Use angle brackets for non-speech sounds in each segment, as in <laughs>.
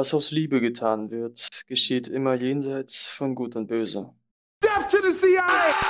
Was aus Liebe getan wird, geschieht immer jenseits von Gut und Böse. Death to the CIA!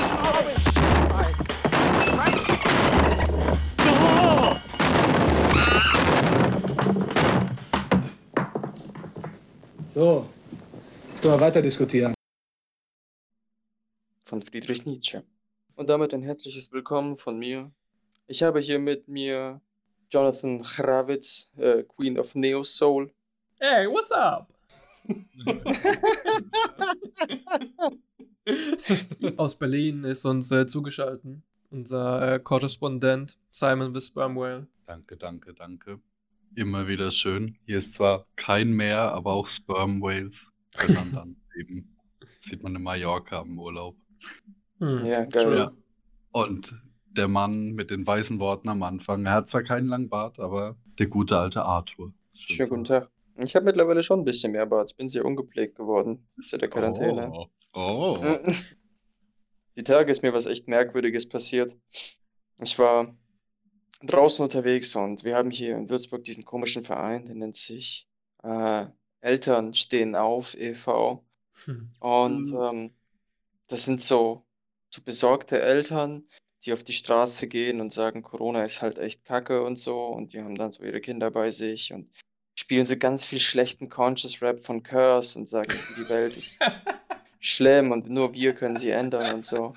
So, jetzt können wir weiter diskutieren. Von Friedrich Nietzsche. Und damit ein herzliches Willkommen von mir. Ich habe hier mit mir Jonathan Chravitz, äh, Queen of Neo Soul. Hey, what's up? <laughs> Aus Berlin ist uns äh, zugeschaltet unser äh, Korrespondent Simon the Sperm Whale. Danke, danke, danke. Immer wieder schön. Hier ist zwar kein Meer, aber auch Sperm Whales. Sondern <laughs> dann eben sieht man in Mallorca im Urlaub. Hm. Ja, geil. Ja. Und der Mann mit den weißen Worten am Anfang, er hat zwar keinen langen Bart, aber der gute alte Arthur. Schön Schönen guten Tag. Ich habe mittlerweile schon ein bisschen mehr Bart. Ich bin sehr ungepflegt geworden seit der Quarantäne. Oh. oh. <laughs> Die Tage ist mir was echt Merkwürdiges passiert. Ich war draußen unterwegs und wir haben hier in Würzburg diesen komischen Verein, der nennt sich äh, Eltern stehen auf e.V. Und Mhm. ähm, das sind so, so besorgte Eltern, die auf die Straße gehen und sagen, Corona ist halt echt Kacke und so. Und die haben dann so ihre Kinder bei sich und spielen so ganz viel schlechten Conscious Rap von Curse und sagen, die Welt ist <laughs> schlimm und nur wir können sie ändern und so.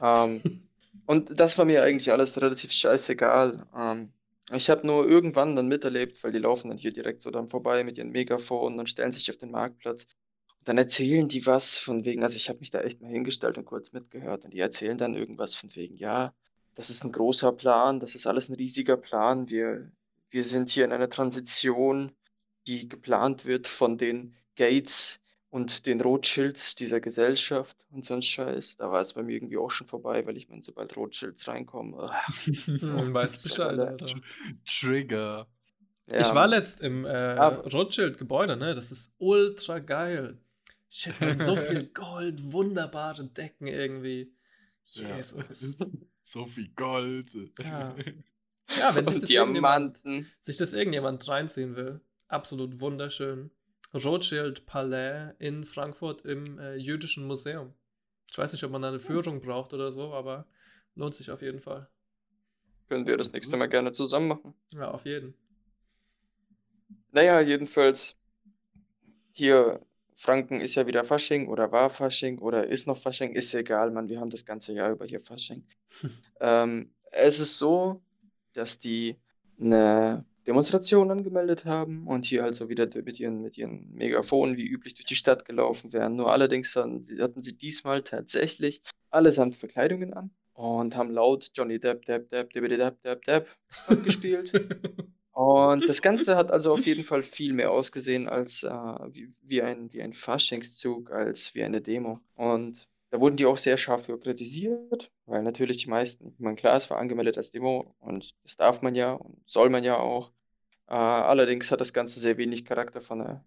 Ähm, und das war mir eigentlich alles relativ scheißegal. Ähm, ich habe nur irgendwann dann miterlebt, weil die laufen dann hier direkt so dann vorbei mit ihren Megafonen und stellen sich auf den Marktplatz. Und dann erzählen die was von wegen, also ich habe mich da echt mal hingestellt und kurz mitgehört und die erzählen dann irgendwas von wegen, ja, das ist ein großer Plan, das ist alles ein riesiger Plan. Wir, wir sind hier in einer Transition, die geplant wird von den Gates und den Rothschilds dieser Gesellschaft und so ein Scheiß. Da war es bei mir irgendwie auch schon vorbei, weil ich meine, sobald Rothschilds reinkommen, <laughs> ugh, Hm, weißt so Bescheid, alle- Alter. Trigger. ja, ich war letzt im äh, Rothschild-Gebäude, ne? Das ist ultra geil. Shit, mit so viel <laughs> Gold, wunderbare Decken irgendwie. Jesus. <laughs> So viel Gold. Ja. Ja, wenn sich das, Diamanten. sich das irgendjemand reinziehen will, absolut wunderschön. Rothschild Palais in Frankfurt im äh, Jüdischen Museum. Ich weiß nicht, ob man da eine Führung braucht oder so, aber lohnt sich auf jeden Fall. Können wir das nächste Mal gerne zusammen machen. Ja, auf jeden. Naja, jedenfalls, hier, Franken ist ja wieder Fasching oder war Fasching oder ist noch Fasching, ist egal, Mann, wir haben das ganze Jahr über hier Fasching. <laughs> ähm, es ist so, dass die eine Demonstration angemeldet haben und hier also wieder mit ihren, mit ihren Megafonen wie üblich durch die Stadt gelaufen wären. Nur allerdings hatten, hatten sie diesmal tatsächlich allesamt Verkleidungen an und haben laut Johnny Depp, Depp, Depp, Depp, Depp, Depp, Depp gespielt. <laughs> Und das Ganze hat also auf jeden Fall viel mehr ausgesehen als äh, wie, wie ein, wie ein Faschingszug, als wie eine Demo. Und da wurden die auch sehr scharf für kritisiert, weil natürlich die meisten, ich meine, klar, es war angemeldet als Demo und das darf man ja und soll man ja auch. Äh, allerdings hat das Ganze sehr wenig Charakter von einer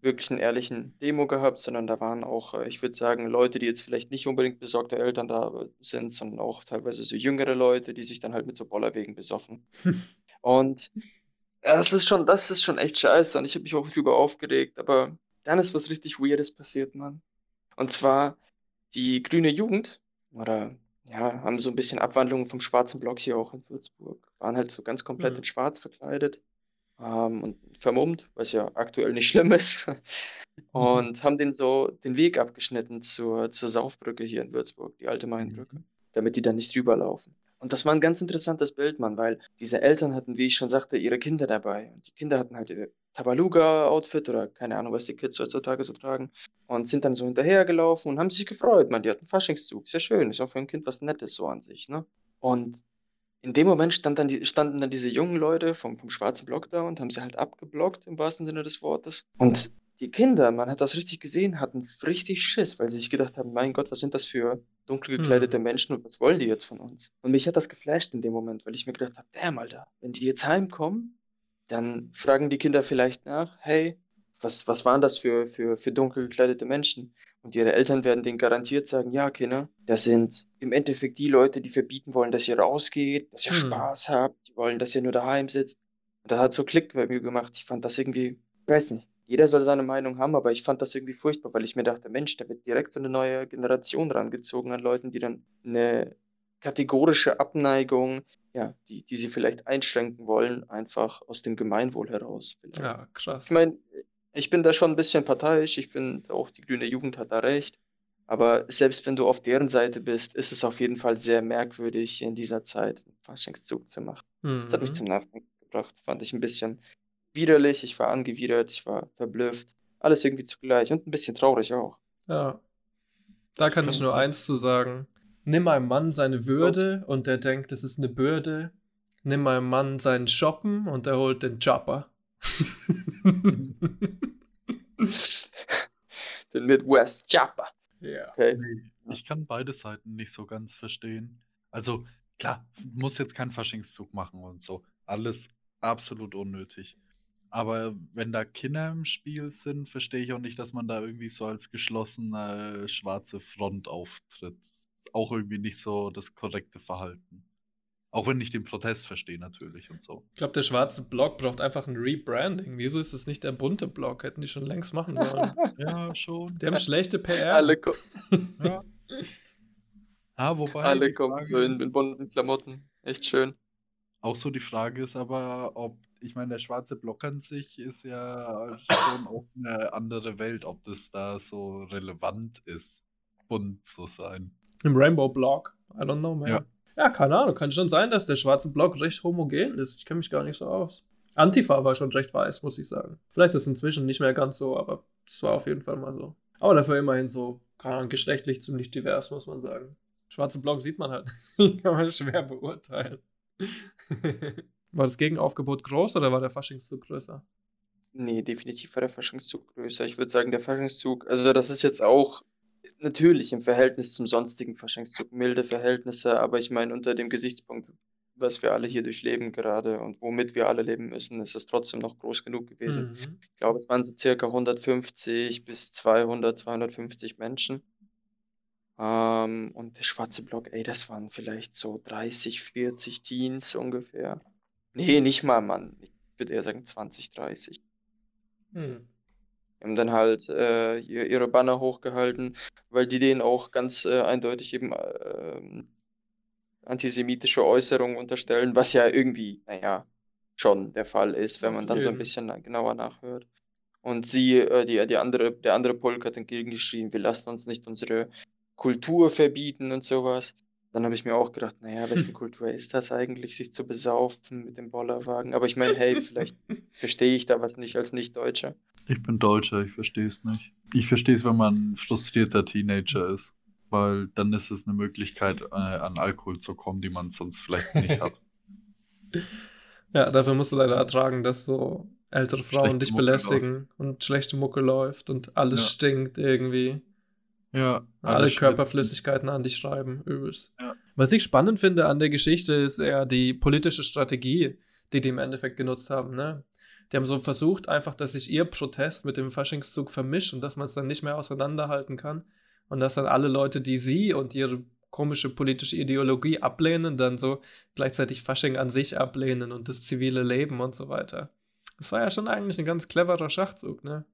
wirklichen, ehrlichen Demo gehabt, sondern da waren auch, äh, ich würde sagen, Leute, die jetzt vielleicht nicht unbedingt besorgte Eltern da sind, sondern auch teilweise so jüngere Leute, die sich dann halt mit so Bollerwegen besoffen. <laughs> Und ja, das ist schon, das ist schon echt scheiße und ich habe mich auch drüber aufgeregt, aber dann ist was richtig Weirdes passiert, Mann. Und zwar die grüne Jugend, oder ja, haben so ein bisschen Abwandlungen vom schwarzen Block hier auch in Würzburg, waren halt so ganz komplett Mhm. in schwarz verkleidet ähm, und vermummt, was ja aktuell nicht <laughs> schlimm ist. Und haben den so den Weg abgeschnitten zur, zur Saufbrücke hier in Würzburg, die alte Mainbrücke, damit die dann nicht rüberlaufen. Und das war ein ganz interessantes Bild, Mann, weil diese Eltern hatten, wie ich schon sagte, ihre Kinder dabei. Und die Kinder hatten halt ihre Tabaluga-Outfit oder keine Ahnung, was die Kids heutzutage so tragen. Und sind dann so hinterhergelaufen und haben sich gefreut. Man, die hatten Faschingszug. Sehr schön. Ist auch für ein Kind was Nettes so an sich, ne? Und in dem Moment stand dann die, standen dann diese jungen Leute vom, vom schwarzen Block da und haben sie halt abgeblockt, im wahrsten Sinne des Wortes. Und die Kinder, man hat das richtig gesehen, hatten richtig Schiss, weil sie sich gedacht haben, mein Gott, was sind das für dunkel gekleidete Mhm. Menschen und was wollen die jetzt von uns? Und mich hat das geflasht in dem Moment, weil ich mir gedacht habe, damn, Alter, wenn die jetzt heimkommen, dann fragen die Kinder vielleicht nach, hey, was, was waren das für, für, für dunkel gekleidete Menschen? Und ihre Eltern werden denen garantiert sagen, ja, Kinder, das sind im Endeffekt die Leute, die verbieten wollen, dass ihr rausgeht, dass ihr Hm. Spaß habt, die wollen, dass ihr nur daheim sitzt. Und das hat so Klick bei mir gemacht. Ich fand das irgendwie, ich weiß nicht, jeder soll seine Meinung haben, aber ich fand das irgendwie furchtbar, weil ich mir dachte, Mensch, da wird direkt so eine neue Generation rangezogen an Leuten, die dann eine kategorische Abneigung, ja, die, die sie vielleicht einschränken wollen, einfach aus dem Gemeinwohl heraus. Vielleicht. Ja, krass. Ich meine, ich bin da schon ein bisschen parteiisch. Ich finde auch, die grüne Jugend hat da recht. Aber selbst wenn du auf deren Seite bist, ist es auf jeden Fall sehr merkwürdig, in dieser Zeit einen Faschingszug zu machen. Das hat mich Mhm. zum Nachdenken gebracht. Fand ich ein bisschen widerlich. Ich war angewidert, ich war verblüfft. Alles irgendwie zugleich und ein bisschen traurig auch. Ja. Da kann ich nur eins zu sagen. Nimm einem Mann seine Würde und der denkt, es ist eine Bürde. Nimm einem Mann seinen Shoppen und er holt den Chopper. Den Midwest Chopper. Ja. Okay. Ich kann beide Seiten nicht so ganz verstehen. Also, klar, muss jetzt keinen Faschingszug machen und so. Alles absolut unnötig. Aber wenn da Kinder im Spiel sind, verstehe ich auch nicht, dass man da irgendwie so als geschlossene schwarze Front auftritt. Das ist auch irgendwie nicht so das korrekte Verhalten. Auch wenn ich den Protest verstehe natürlich und so. Ich glaube, der schwarze Block braucht einfach ein Rebranding. Wieso ist es nicht der bunte Block? Hätten die schon längst machen sollen. <laughs> Ja, schon. Die haben schlechte PR. Alle, ko <laughs> Ja. Ah, wobei alle kommen so Frage- in, in bunten Klamotten. Echt schön. Auch so die Frage ist aber, ob, ich meine, der schwarze Block an sich ist ja schon auch eine andere Welt, ob das da so relevant ist, bunt zu sein. Im Rainbow Block. I don't know, man. Ja. Ja. keine Ahnung. Kann schon sein, dass der schwarze Block recht homogen ist. Ich kenne mich gar nicht so aus. Antifa war schon recht weiß, muss ich sagen. Vielleicht ist inzwischen nicht mehr ganz so, aber es war auf jeden Fall mal so. Aber dafür immerhin so, keine Ahnung, geschlechtlich ziemlich divers, muss man sagen. Schwarze Block sieht man halt. <laughs> Kann man schwer beurteilen. <laughs> war das Gegenaufgebot groß oder war der Faschingszug größer? Nee, definitiv war der Faschingszug größer. Ich würde sagen, der Faschingszug, also das ist jetzt auch natürlich im Verhältnis zum sonstigen Faschingszug milde Verhältnisse, aber ich meine, unter dem Gesichtspunkt, was wir alle hier durchleben gerade und womit wir alle leben müssen, ist es trotzdem noch groß genug gewesen. Mhm. Ich glaube, es waren so circa 150 bis 200, 250 Menschen. Ähm, und der schwarze Block, ey, das waren vielleicht so 30, 40 Teens ungefähr. Nee, nicht mal, Mann. Ich würde eher sagen 20, 30. Hm. Haben dann halt äh, ihr- ihre Banner hochgehalten, weil die denen auch ganz äh, eindeutig eben ähm, antisemitische Äußerungen unterstellen, was ja irgendwie, naja, schon der Fall ist, wenn man dann so ein bisschen na- genauer nachhört. Und sie, äh, die, die andere, der andere Pulk hat entgegengeschrien, wir lassen uns nicht unsere Kultur verbieten und sowas. Dann habe ich mir auch gedacht, naja, wessen <laughs> Kultur ist das eigentlich, sich zu besaufen mit dem Bollerwagen? Aber ich meine, hey, vielleicht verstehe ich da was nicht als Nicht-Deutscher. Ich bin Deutscher, ich verstehe es nicht. Ich verstehe es, wenn man ein frustrierter Teenager ist, weil dann ist es eine Möglichkeit, äh, an Alkohol zu kommen, die man sonst vielleicht nicht hat. <laughs> Ja, dafür musst du leider ertragen, dass so ältere Frauen Schlechte dich Mucke belästigen und schlechte Mucke läuft und alles Ja. stinkt irgendwie. Ja, Alle. Körperflüssigkeiten an dich schreiben, übelst. Ja. Was ich spannend finde an der Geschichte ist eher die politische Strategie, die die im Endeffekt genutzt haben. Ne? Die haben so versucht, einfach, dass sich ihr Protest mit dem Faschingszug vermischt und dass man es dann nicht mehr auseinanderhalten kann. Und dass dann alle Leute, die sie und ihre komische politische Ideologie ablehnen, dann so gleichzeitig Fasching an sich ablehnen und das zivile Leben und so weiter. Das war ja schon eigentlich ein ganz cleverer Schachzug, ne?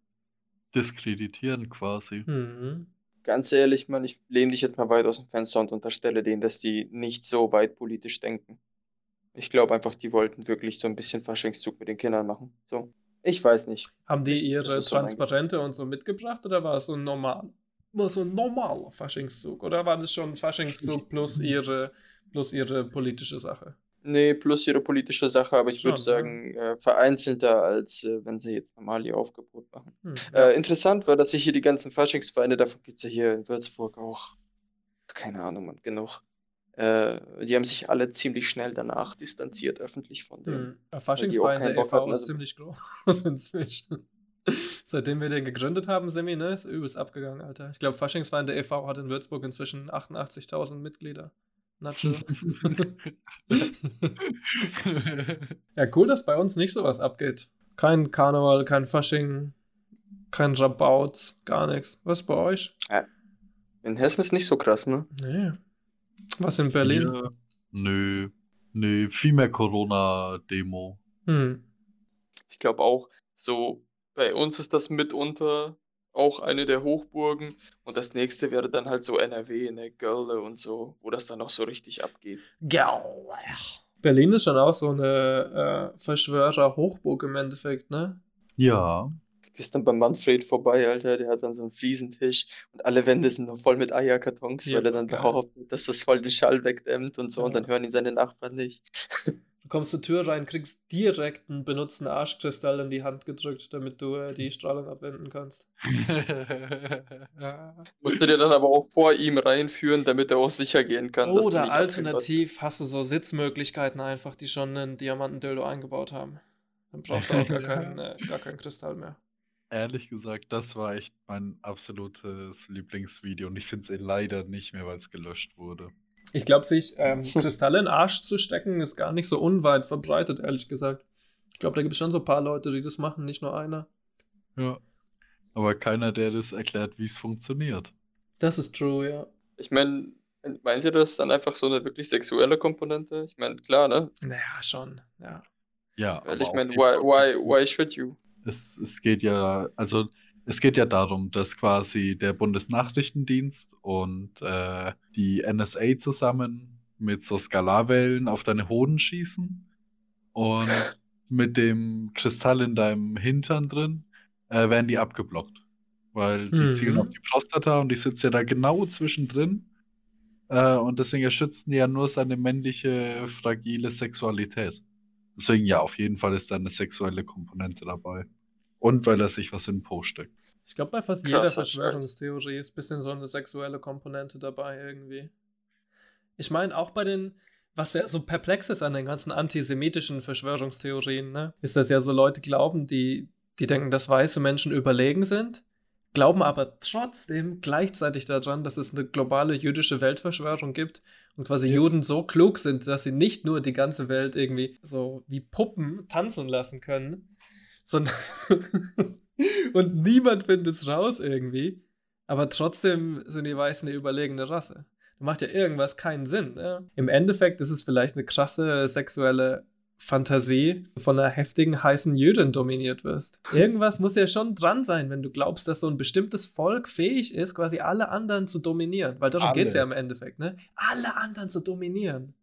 Diskreditieren quasi. Mhm. Ganz ehrlich, Mann, ich lehne dich jetzt mal weit aus dem Fenster und unterstelle denen, dass die nicht so weit politisch denken. Ich glaube einfach, die wollten wirklich so ein bisschen Faschingszug mit den Kindern machen. So. Ich weiß nicht. Haben die Ich- ihre ist so Transparente und so mitgebracht oder war es so ein normal? War so ein normaler Faschingszug? Oder war das schon Faschingszug plus ihre, plus ihre politische Sache? Nee, plus ihre politische Sache, aber ich würde Schon, ja. sagen, äh, vereinzelter, als äh, wenn sie jetzt normal ihr Aufgebot machen. Hm, ja. Äh, interessant war, dass sich hier die ganzen Faschingsvereine, davon gibt es ja hier in Würzburg auch, keine Ahnung, man, genug. Äh, die haben sich alle ziemlich schnell danach distanziert, öffentlich von dem. Hm. Der Faschingsverein keinen der Bock e.V. ist Also, ziemlich groß <laughs> inzwischen. Seitdem wir den gegründet haben, Semi, ne, ist übelst abgegangen, Alter. Ich glaube, Faschingsverein der e.V. hat in Würzburg inzwischen 88.000 Mitglieder. Nacho. <laughs> ja, cool, dass bei uns nicht sowas abgeht. Kein Karneval, kein Fasching, kein Rabaut, gar nichts. Was bei euch? ja, in Hessen ist nicht so krass, ne? Nee. Was in Berlin? Hier, nö. Nö, viel mehr Corona-Demo. Hm. Ich glaube auch, so bei uns ist das mitunter auch eine der Hochburgen und das nächste wäre dann halt so NRW, ne, Görle und so, wo das dann noch so richtig abgeht. Gau. Berlin ist schon auch so eine äh, Verschwörer-Hochburg im Endeffekt, ne? Ja. Gehst dann beim Manfred vorbei, Alter, der hat dann so einen Fliesentisch und alle Wände sind noch voll mit Eierkartons, Ja, weil er dann geil. behauptet, dass das voll den Schall wegdämmt und so und Ja. dann hören ihn seine Nachbarn nicht. <laughs> Du kommst zur Tür rein, kriegst direkt einen benutzten Arschkristall in die Hand gedrückt, damit du äh, die Strahlung abwenden kannst. <laughs> Musst du dir dann aber auch vor ihm reinführen, damit er auch sicher gehen kann, dass du Oder alternativ hast du so Sitzmöglichkeiten einfach, die schon einen Diamantendildo eingebaut haben. Dann brauchst du auch gar <laughs> keinen, äh, gar keinen Kristall mehr. Ehrlich gesagt, das war echt mein absolutes Lieblingsvideo und ich finde es leider nicht mehr, weil es gelöscht wurde. Ich glaube, sich ähm, <laughs> Kristalle in den Arsch zu stecken, ist gar nicht so unweit verbreitet, ehrlich gesagt. Ich glaube, da gibt es schon so ein paar Leute, die das machen, nicht nur einer. Ja. Aber keiner, der das erklärt, wie es funktioniert. Das ist true, ja. Ich meine, meint ihr das dann einfach so eine wirklich sexuelle Komponente? Ich meine, klar, ne? Naja, schon, ja. Ja, Weil aber ich meine, why, why, why should you? Es, es geht ja, also es geht ja darum, dass quasi der Bundesnachrichtendienst und äh, die NSA zusammen mit so Skalarwellen auf deine Hoden schießen und mit dem Kristall in deinem Hintern drin äh, werden die abgeblockt. Weil die Mhm. zielen auf die Prostata und die sitzt ja da genau zwischendrin. Äh, und deswegen erschützen die ja nur seine männliche, fragile Sexualität. Deswegen ja, auf jeden Fall ist da eine sexuelle Komponente dabei. Und weil er sich was in den Po steckt. Ich glaube, bei fast Krasser jeder Scheiß. Verschwörungstheorie ist ein bisschen so eine sexuelle Komponente dabei irgendwie. Ich meine, auch bei den, was ja so perplex ist an den ganzen antisemitischen Verschwörungstheorien, ne, ist, dass ja so Leute glauben, die, die denken, dass weiße Menschen überlegen sind, glauben aber trotzdem gleichzeitig daran, dass es eine globale jüdische Weltverschwörung gibt und quasi Juden so klug sind, dass sie nicht nur die ganze Welt irgendwie so wie Puppen tanzen lassen können, sondern <laughs> und niemand findet es raus irgendwie, aber trotzdem sind die Weißen die überlegene Rasse. Da macht ja irgendwas keinen Sinn. Ne? Im Endeffekt ist es vielleicht eine krasse sexuelle Fantasie von einer heftigen, heißen Jüdin dominiert wirst. Irgendwas muss ja schon dran sein, wenn du glaubst, dass so ein bestimmtes Volk fähig ist, quasi alle anderen zu dominieren. Weil darum geht es ja im Endeffekt, ne? Alle anderen zu dominieren.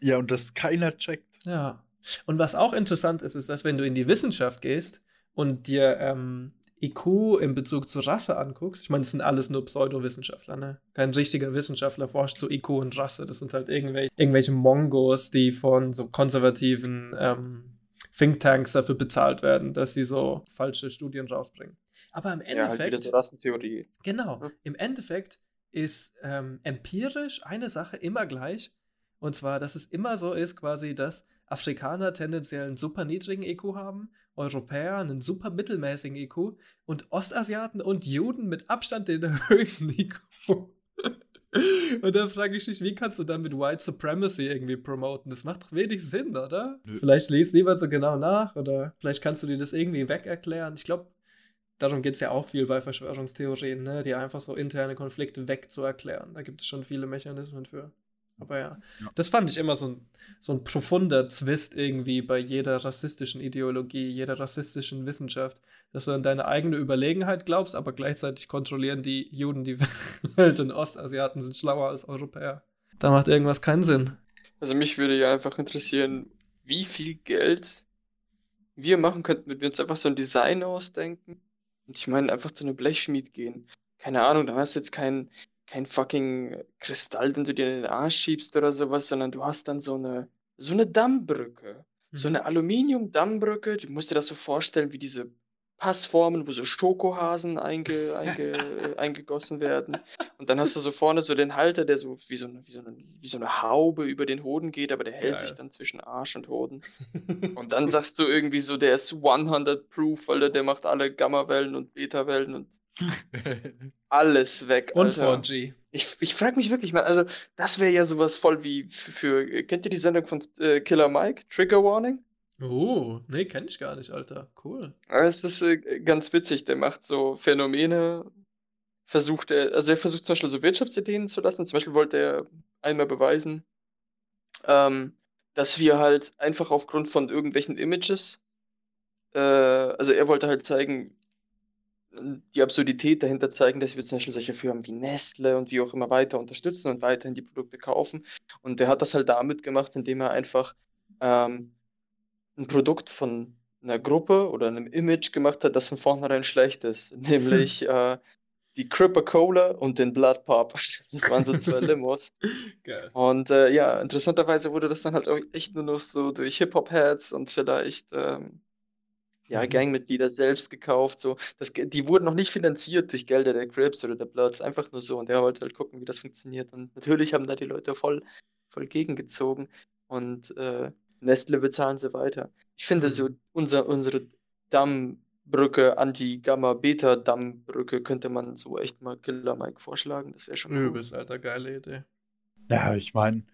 Ja, und das keiner checkt. Ja. Und was auch interessant ist, ist, dass wenn du in die Wissenschaft gehst und dir ähm, IQ in Bezug zur Rasse anguckst, ich meine, das sind alles nur Pseudowissenschaftler, ne? Kein richtiger Wissenschaftler forscht zu IQ und Rasse. Das sind halt irgendwelche, irgendwelche Mongos, die von so konservativen ähm, Thinktanks dafür bezahlt werden, dass sie so falsche Studien rausbringen. Aber im Ja, halt wieder Endeffekt. Rassentheorie. Genau. Hm. Im Endeffekt ist ähm, empirisch eine Sache immer gleich. Und zwar, dass es immer so ist, quasi, dass Afrikaner tendenziell einen super niedrigen IQ haben, Europäer einen super mittelmäßigen IQ und Ostasiaten und Juden mit Abstand den <laughs> höchsten IQ. Und da frage ich mich, wie kannst du dann mit White Supremacy irgendwie promoten? Das macht doch wenig Sinn, oder? Nö. Vielleicht liest niemand so genau nach oder vielleicht kannst du dir das irgendwie weg erklären. Ich glaube, darum geht es ja auch viel bei Verschwörungstheorien, ne? die einfach so interne Konflikte wegzuerklären. Da gibt es schon viele Mechanismen für. Aber ja, Ja. das fand ich immer so ein, so ein profunder Zwist irgendwie bei jeder rassistischen Ideologie, jeder rassistischen Wissenschaft, dass du an deine eigene Überlegenheit glaubst, aber gleichzeitig kontrollieren die Juden die <laughs> Welt und Ostasiaten sind schlauer als Europäer. Da macht irgendwas keinen Sinn. Also mich würde ja einfach interessieren, wie viel Geld wir machen könnten, wenn wir uns einfach so ein Design ausdenken. Und ich meine, einfach zu einem Blechschmied gehen. Keine Ahnung, da hast du jetzt kein, kein fucking Kristall, den du dir in den Arsch schiebst oder sowas, sondern du hast dann so eine, so eine Dammbrücke, so Mhm. eine Aluminium-Dammbrücke, du musst dir das so vorstellen wie diese Passformen, wo so Schokohasen einge, einge, <laughs> eingegossen werden. Und dann hast du so vorne so den Halter, der so wie so, eine, wie, so eine, wie so eine Haube über den Hoden geht, aber der hält sich Geil. dann zwischen Arsch und Hoden. <laughs> Und dann sagst du irgendwie so, der ist 100 Proof, weil der, der macht alle Gamma-Wellen und Beta-Wellen und <laughs> alles weg, Und Alter. 4G. Ich, ich frage mich wirklich mal, also das wäre ja sowas voll wie für, für kennt ihr die Sendung von äh, Killer Mike, Trigger Warning? Oh, nee, kenne ich gar nicht, Alter. Cool. Es ist äh, ganz witzig, der macht so Phänomene, versucht er, also er versucht zum Beispiel so Wirtschaftsideen zu lassen. Zum Beispiel wollte er einmal beweisen, ähm, dass wir halt einfach aufgrund von irgendwelchen Images, äh, also er wollte halt zeigen, die Absurdität dahinter zeigen, dass wir zum Beispiel solche Firmen wie Nestle und wie auch immer weiter unterstützen und weiterhin die Produkte kaufen. Und der hat das halt damit gemacht, indem er einfach ähm, ein Produkt von einer Gruppe oder einem Image gemacht hat, das von vornherein schlecht ist. <laughs> Nämlich äh, die Cripper Cola und den Blood Pop. <laughs> Das waren so zwei <laughs> Limos. Geil. Und äh, ja, interessanterweise wurde das dann halt auch echt nur noch so durch Hip-Hop-Heads und vielleicht ähm, ja, Gangmitglieder selbst gekauft. So. Das, die wurden noch nicht finanziert durch Gelder der Crips oder der Bloods, einfach nur so. Und der wollte halt gucken, wie das funktioniert. Und natürlich haben da die Leute voll, voll gegengezogen. Und äh, Nestle bezahlen sie weiter. Ich finde so, unser, unsere Dammbrücke, Anti-Gamma-Beta-Dammbrücke, könnte man so echt mal Killer Mike vorschlagen. Das wäre schon cool. Übelst, Alter, geile Idee. Ja, ich meine,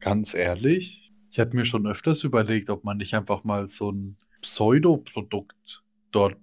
ganz ehrlich, ich hätte mir schon öfters überlegt, ob man nicht einfach mal so ein Pseudoprodukt dort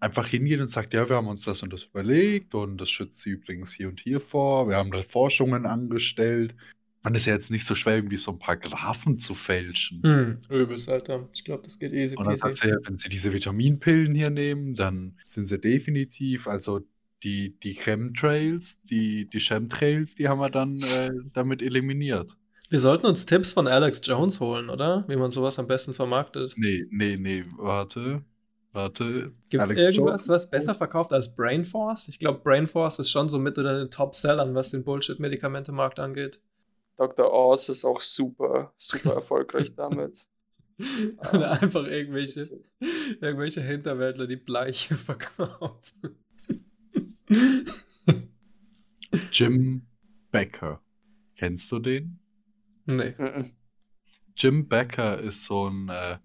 einfach hingeht und sagt, ja, wir haben uns das und das überlegt und das schützt sie übrigens hier und hier vor. Wir haben da Forschungen angestellt. Man ist ja jetzt nicht so schwer, irgendwie so ein paar Graphen zu fälschen. Hm, übelst, Alter. Ich glaube, das geht easy Und dann sagt sie ja, wenn sie diese Vitaminpillen hier nehmen, dann sind sie definitiv, also die, die Chemtrails, die, die Chemtrails, die haben wir dann äh, damit eliminiert. Wir sollten uns Tipps von Alex Jones holen, oder? Wie man sowas am besten vermarktet. Nee, nee, nee, warte. Warte. Gibt es irgendwas, Jones? was besser verkauft als Brain Force? Ich glaube, Brain Force ist schon so mit unter den Top-Sellern, was den Bullshit-Medikamentemarkt angeht. Dr. Oz ist auch super, super <laughs> erfolgreich damit. <laughs> Oder einfach irgendwelche, irgendwelche Hinterwäldler, die Bleiche <laughs> verkaufen. Jim Becker. Kennst du den? Nee. Mhm. Jim Becker ist so ein, äh,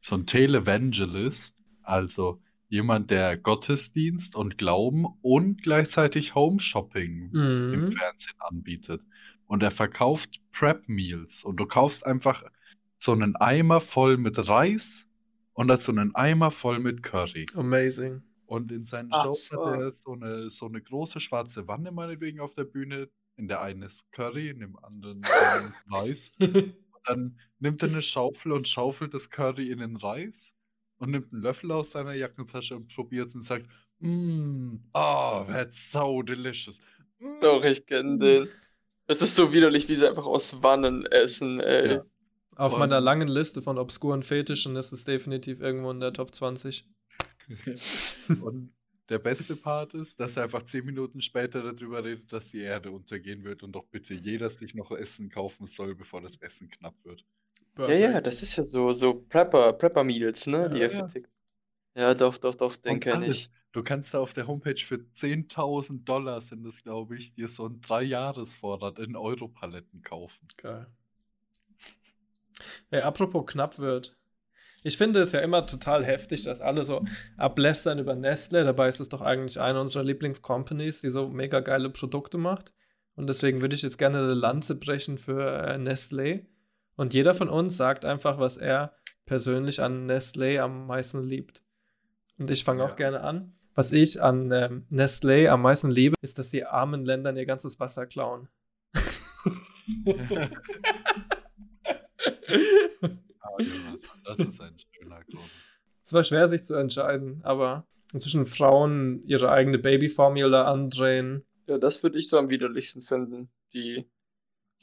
so ein Televangelist, also jemand, der Gottesdienst und Glauben und gleichzeitig Home Shopping im Mhm. Fernsehen anbietet. Und er verkauft Prep Meals und du kaufst einfach so einen Eimer voll mit Reis und dazu einen Eimer voll mit Curry. Amazing. Und in seinen Ach, Shows hat er so eine, so eine große schwarze Wanne meinetwegen auf der Bühne. In der einen ist Curry, in dem anderen ähm, <laughs> Reis. Und <laughs> dann nimmt er eine Schaufel und schaufelt das Curry in den Reis und nimmt einen Löffel aus seiner Jackentasche und probiert es und sagt, Mmm, oh, that's so delicious. Mm, Doch, ich kenne den. Es ist so widerlich, wie sie einfach aus Wannen essen, ey. Ja. Auf Und- meiner langen Liste von obskuren Fetischen ist es definitiv irgendwo in der Top 20. <laughs> Und der beste <laughs> Part ist, dass er einfach zehn Minuten später darüber redet, dass die Erde untergehen wird und doch bitte jeder sich noch Essen kaufen soll, bevor das Essen knapp wird. Ja, ja, das ist ja so, so Prepper, Prepper-Meals, ne, die Ja, er ja. vertickt. Ja, doch, doch, doch, den Und kenne alles. ich. Du kannst da auf der Homepage für 10.000 Dollar sind das, glaube ich, dir so einen Drei-Jahres-Vorrat in Europaletten kaufen. Geil. Hey, apropos knapp wird. Ich finde es ja immer total heftig, dass alle so ablästern über Nestle. Dabei ist es doch eigentlich eine unserer Lieblingscompanies, die so mega geile Produkte macht. Und deswegen würde ich jetzt gerne eine Lanze brechen für äh, Nestlé. Und jeder von uns sagt einfach, was er persönlich an Nestlé am meisten liebt. Und ich fange Ja. auch gerne an. Was ich an ähm, Nestlé am meisten liebe, ist, dass sie armen Ländern ihr ganzes Wasser klauen. <laughs> <laughs> <laughs> Jonathan, das ist ein schöner Grund. Es war schwer, sich zu entscheiden, aber inzwischen Frauen ihre eigene Babyformula andrehen. Ja, das würde ich so am widerlichsten finden. Die,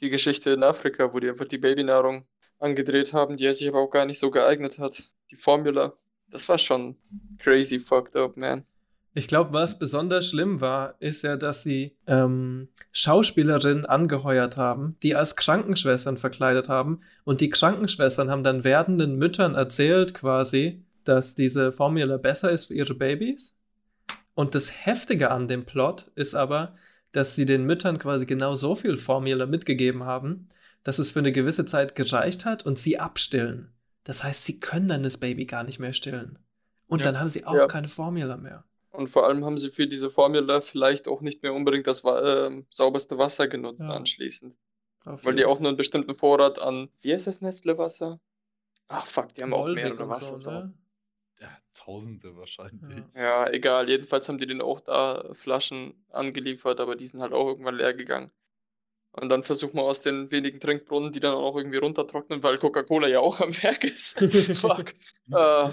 die Geschichte in Afrika, wo die einfach die Babynahrung angedreht haben, die sich aber auch gar nicht so geeignet hat. Die Formula, das war schon crazy fucked up, man. Ich glaube, was besonders schlimm war, ist ja, dass sie ähm, Schauspielerinnen angeheuert haben, die als Krankenschwestern verkleidet haben. Und die Krankenschwestern haben dann werdenden Müttern erzählt, quasi, dass diese Formula besser ist für ihre Babys. Und das Heftige an dem Plot ist aber, dass sie den Müttern quasi genau so viel Formula mitgegeben haben, dass es für eine gewisse Zeit gereicht hat und sie abstillen. Das heißt, sie können dann das Baby gar nicht mehr stillen. Und Ja. dann haben sie auch Ja. keine Formula mehr. Und vor allem haben sie für diese Formula vielleicht auch nicht mehr unbedingt das ähm, sauberste Wasser genutzt Ja. anschließend. Auf Weil die auch nur einen bestimmten Vorrat an, wie heißt das Nestle-Wasser? Ah, fuck, die haben auch Molvig mehrere Wasser. so, ne? Ja, Tausende wahrscheinlich. Ja, egal. Jedenfalls haben die denen auch da Flaschen angeliefert, aber die sind halt auch irgendwann leer gegangen. Und dann versucht man aus den wenigen Trinkbrunnen, die dann auch irgendwie runtertrocknen, weil Coca-Cola ja auch am Werk ist. <laughs> Fuck. <laughs> äh,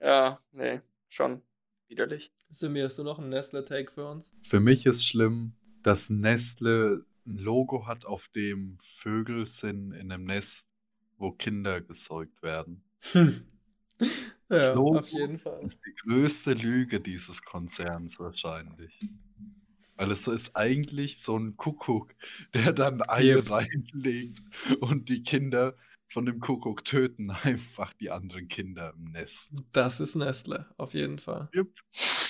ja, nee, schon widerlich. Simi, hast du noch einen Nestle-Take für uns? Für mich ist schlimm, dass Nestle ein Logo hat, auf dem Vögel sind in einem Nest, wo Kinder gesäugt werden. <laughs> Das ja, Logo auf jeden Fall. ist die größte Lüge dieses Konzerns wahrscheinlich. Weil es ist eigentlich so ein Kuckuck, der dann Eier Yep. reinlegt und die Kinder von dem Kuckuck töten <laughs> einfach die anderen Kinder im Nest. Das ist Nestle, auf jeden Fall. Yep.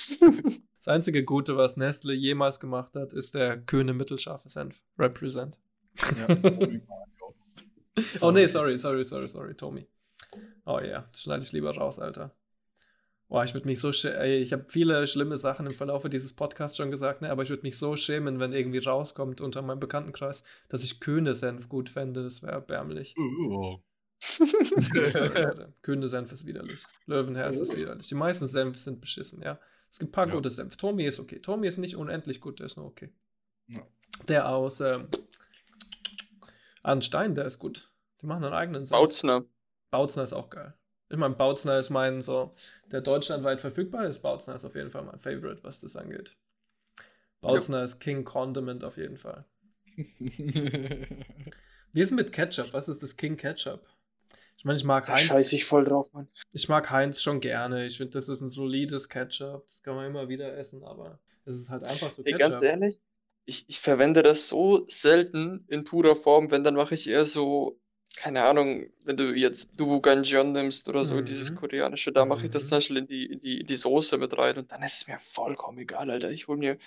<laughs> Das einzige Gute, was Nestle jemals gemacht hat, ist der kühne mittelscharfe Senf. Represent. <laughs> Ja. Oh nee, sorry, sorry, sorry, sorry, Tommy. Oh ja, das schneide ich lieber raus, Alter. Boah, ich würde mich so schämen. Ey, ich habe viele schlimme Sachen im Verlauf dieses Podcasts schon gesagt, ne? aber ich würde mich so schämen, wenn irgendwie rauskommt unter meinem Bekanntenkreis, dass ich kühne Senf gut fände. Das wäre erbärmlich. Oh. <laughs> Leute. Kühne Senf ist widerlich. Löwenherz ist widerlich. Die meisten Senf sind beschissen, ja. Es gibt ein paar Ja. gute Senf. Tommy ist okay. Tommy ist nicht unendlich gut, der ist nur okay. Ja. Der aus ähm, Arnstein, der ist gut. Die machen einen eigenen Senf. Bautzner. Bautzner ist auch geil. Ich meine, Bautzner ist mein so, der deutschlandweit verfügbar ist. Bautzner ist auf jeden Fall mein Favorite, was das angeht. Bautzner ist King Condiment auf jeden Fall. Wie ist es mit Ketchup? Was ist das King Ketchup? Ich meine, ich mag Da Heinz. scheiße ich voll drauf, Mann. Ich mag Heinz schon gerne. Ich finde, das ist ein solides Ketchup. Das kann man immer wieder essen, aber es ist halt einfach so Ey, Ketchup. ganz ehrlich, ich, ich verwende das so selten in purer Form, wenn dann mache ich eher so, keine Ahnung, wenn du jetzt Dubu Ganjeon nimmst oder so, dieses Mhm. koreanische, da mache ich das Mhm. zum Beispiel in die, in die, in die Soße mit rein und dann ist es mir vollkommen egal, Alter. Ich hol mir,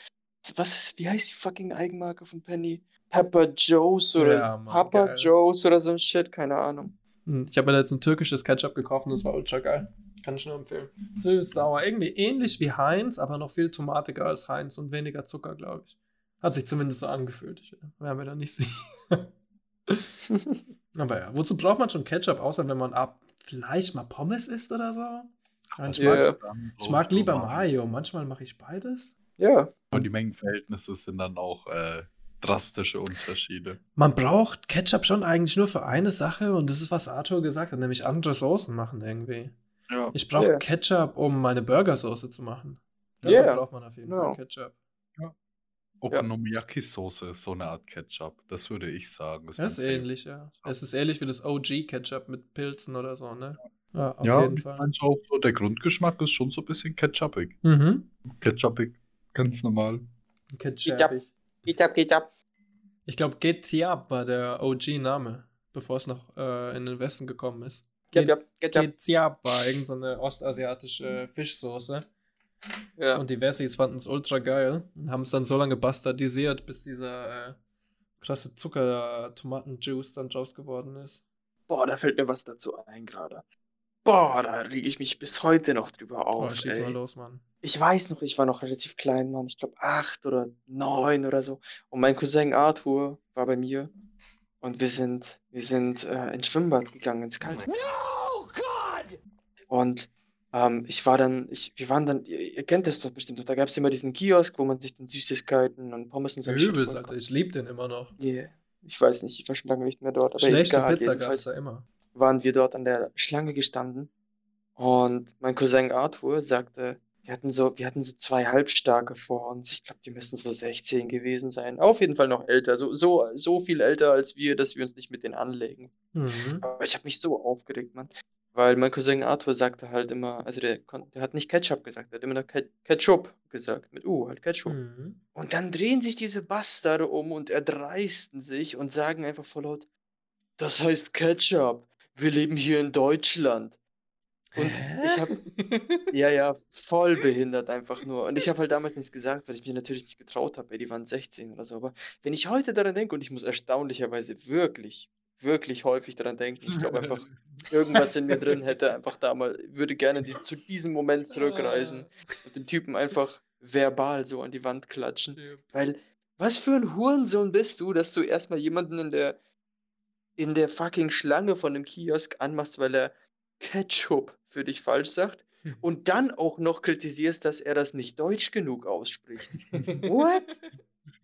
was ist, wie heißt die fucking Eigenmarke von Penny? Pepper Joe's oder Ja, Mann, Papa geil. Joe's oder so ein Shit, keine Ahnung. Hm, Ich habe mir jetzt ein türkisches Ketchup gekauft und das war ultra geil. Kann ich nur empfehlen. Süß, sauer. Irgendwie ähnlich wie Heinz, aber noch viel tomatiger als Heinz und weniger Zucker, glaube ich. Hat sich zumindest so angefühlt. Ich wäre mir da nicht sicher. <laughs> aber ja, wozu braucht man schon Ketchup, außer wenn man ab vielleicht mal Pommes isst oder so? Nein, ich, Ja. mag, ich mag lieber Mayo. Manchmal mache ich beides. Ja, Und die Mengenverhältnisse sind dann auch äh, drastische Unterschiede. Man braucht Ketchup schon eigentlich nur für eine Sache und das ist, was Arthur gesagt hat, nämlich andere Soßen machen irgendwie. Ja. Ich brauche Ja. Ketchup, um meine Burgersoße zu machen. Dafür Ja, braucht man auf jeden genau. Fall Ketchup. Okonomiyaki-Soße ist so eine Art Ketchup. Das würde ich sagen. Das ist mein Favorite. ähnlich, ja. Es ist ähnlich wie das OG-Ketchup mit Pilzen oder so, ne? Ja, auf Ja, jeden ich Fall. auch so, der Grundgeschmack ist schon so ein bisschen ketchupig. Mhm. Ketchupig, ganz normal. Ketchup. Geht ab, geht ab. Ich glaube, Ketchup war der OG-Name, bevor es noch äh, in den Westen gekommen ist. Ab, geht ab. Ketchup war irgendeine ostasiatische Fischsoße. Ja. Und die Wessis fanden es ultra geil und haben es dann so lange bastardisiert, bis dieser äh, krasse Zucker-Tomaten-Juice dann draus geworden ist. Boah, da fällt mir was dazu ein gerade. Boah, da reg ich mich bis heute noch drüber auf. schieß ey. mal los, Mann. Ich weiß noch, ich war noch relativ klein, Mann. Ich glaube acht oder neun oder so. Und mein Cousin Arthur war bei mir. Und wir sind, wir sind äh, ins Schwimmbad gegangen, ins Kalte. No, God! Und ähm, ich war dann, ich, wir waren dann, ihr, ihr kennt das doch bestimmt, da gab es immer diesen Kiosk, wo man sich dann Süßigkeiten und Pommes und so Übelst, Alter. Ich lieb den immer noch. Yeah. Ich weiß nicht, ich war schon lange nicht mehr dort. Aber Schlechte egal, Pizza gab's jedenfalls da immer. waren wir dort an der Schlange gestanden und mein Cousin Arthur sagte, wir hatten so, wir hatten so zwei Halbstarke vor uns. Ich glaube, die müssen so 16 gewesen sein. Auf jeden Fall noch älter. So, so, so viel älter als wir, dass wir uns nicht mit denen anlegen. Mhm. Aber ich habe mich so aufgeregt, Mann. Weil mein Cousin Arthur sagte halt immer, also der, der hat nicht Ketchup gesagt, der hat immer noch Ke- Ketchup gesagt, mit U, halt Ketchup. Mhm. Und dann drehen sich diese Bastarde um und erdreisten sich und sagen einfach voll laut, das heißt Ketchup, wir leben hier in Deutschland. Und ich habe, ja, ja, voll behindert einfach nur. Und ich habe halt damals nichts gesagt, weil ich mich natürlich nicht getraut habe, ey, die waren 16 oder so. Aber wenn ich heute daran denke, und ich muss erstaunlicherweise wirklich, wirklich häufig daran denken, ich glaube einfach, <laughs> irgendwas in mir drin hätte einfach damals, würde gerne dies, zu diesem Moment zurückreisen und den Typen einfach verbal so an die Wand klatschen. Weil, was für ein Hurensohn bist du, dass du erstmal jemanden in der, in der fucking Schlange von dem Kiosk anmachst, weil er Ketchup für dich falsch sagt und dann auch noch kritisierst, dass er das nicht deutsch genug ausspricht. What?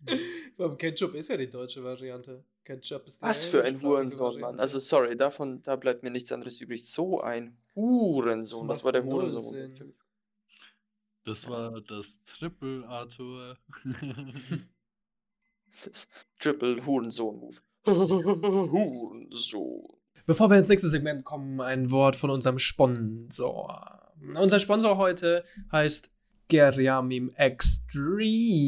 <laughs> Beim Ketchup ist ja die deutsche Variante. Ketchup ist die Was für ein Hurensohn, Mann. Also sorry, davon, da bleibt mir nichts anderes übrig. So ein Hurensohn. Das war der Hurensohn. Sinn. Das war das Triple, Arthur. <laughs> <laughs> Das Triple Hurensohn-Move. Hurensohn. Bevor wir ins nächste Segment kommen, ein Wort von unserem Sponsor. Unser Sponsor heute heißt Geriamim Extreme.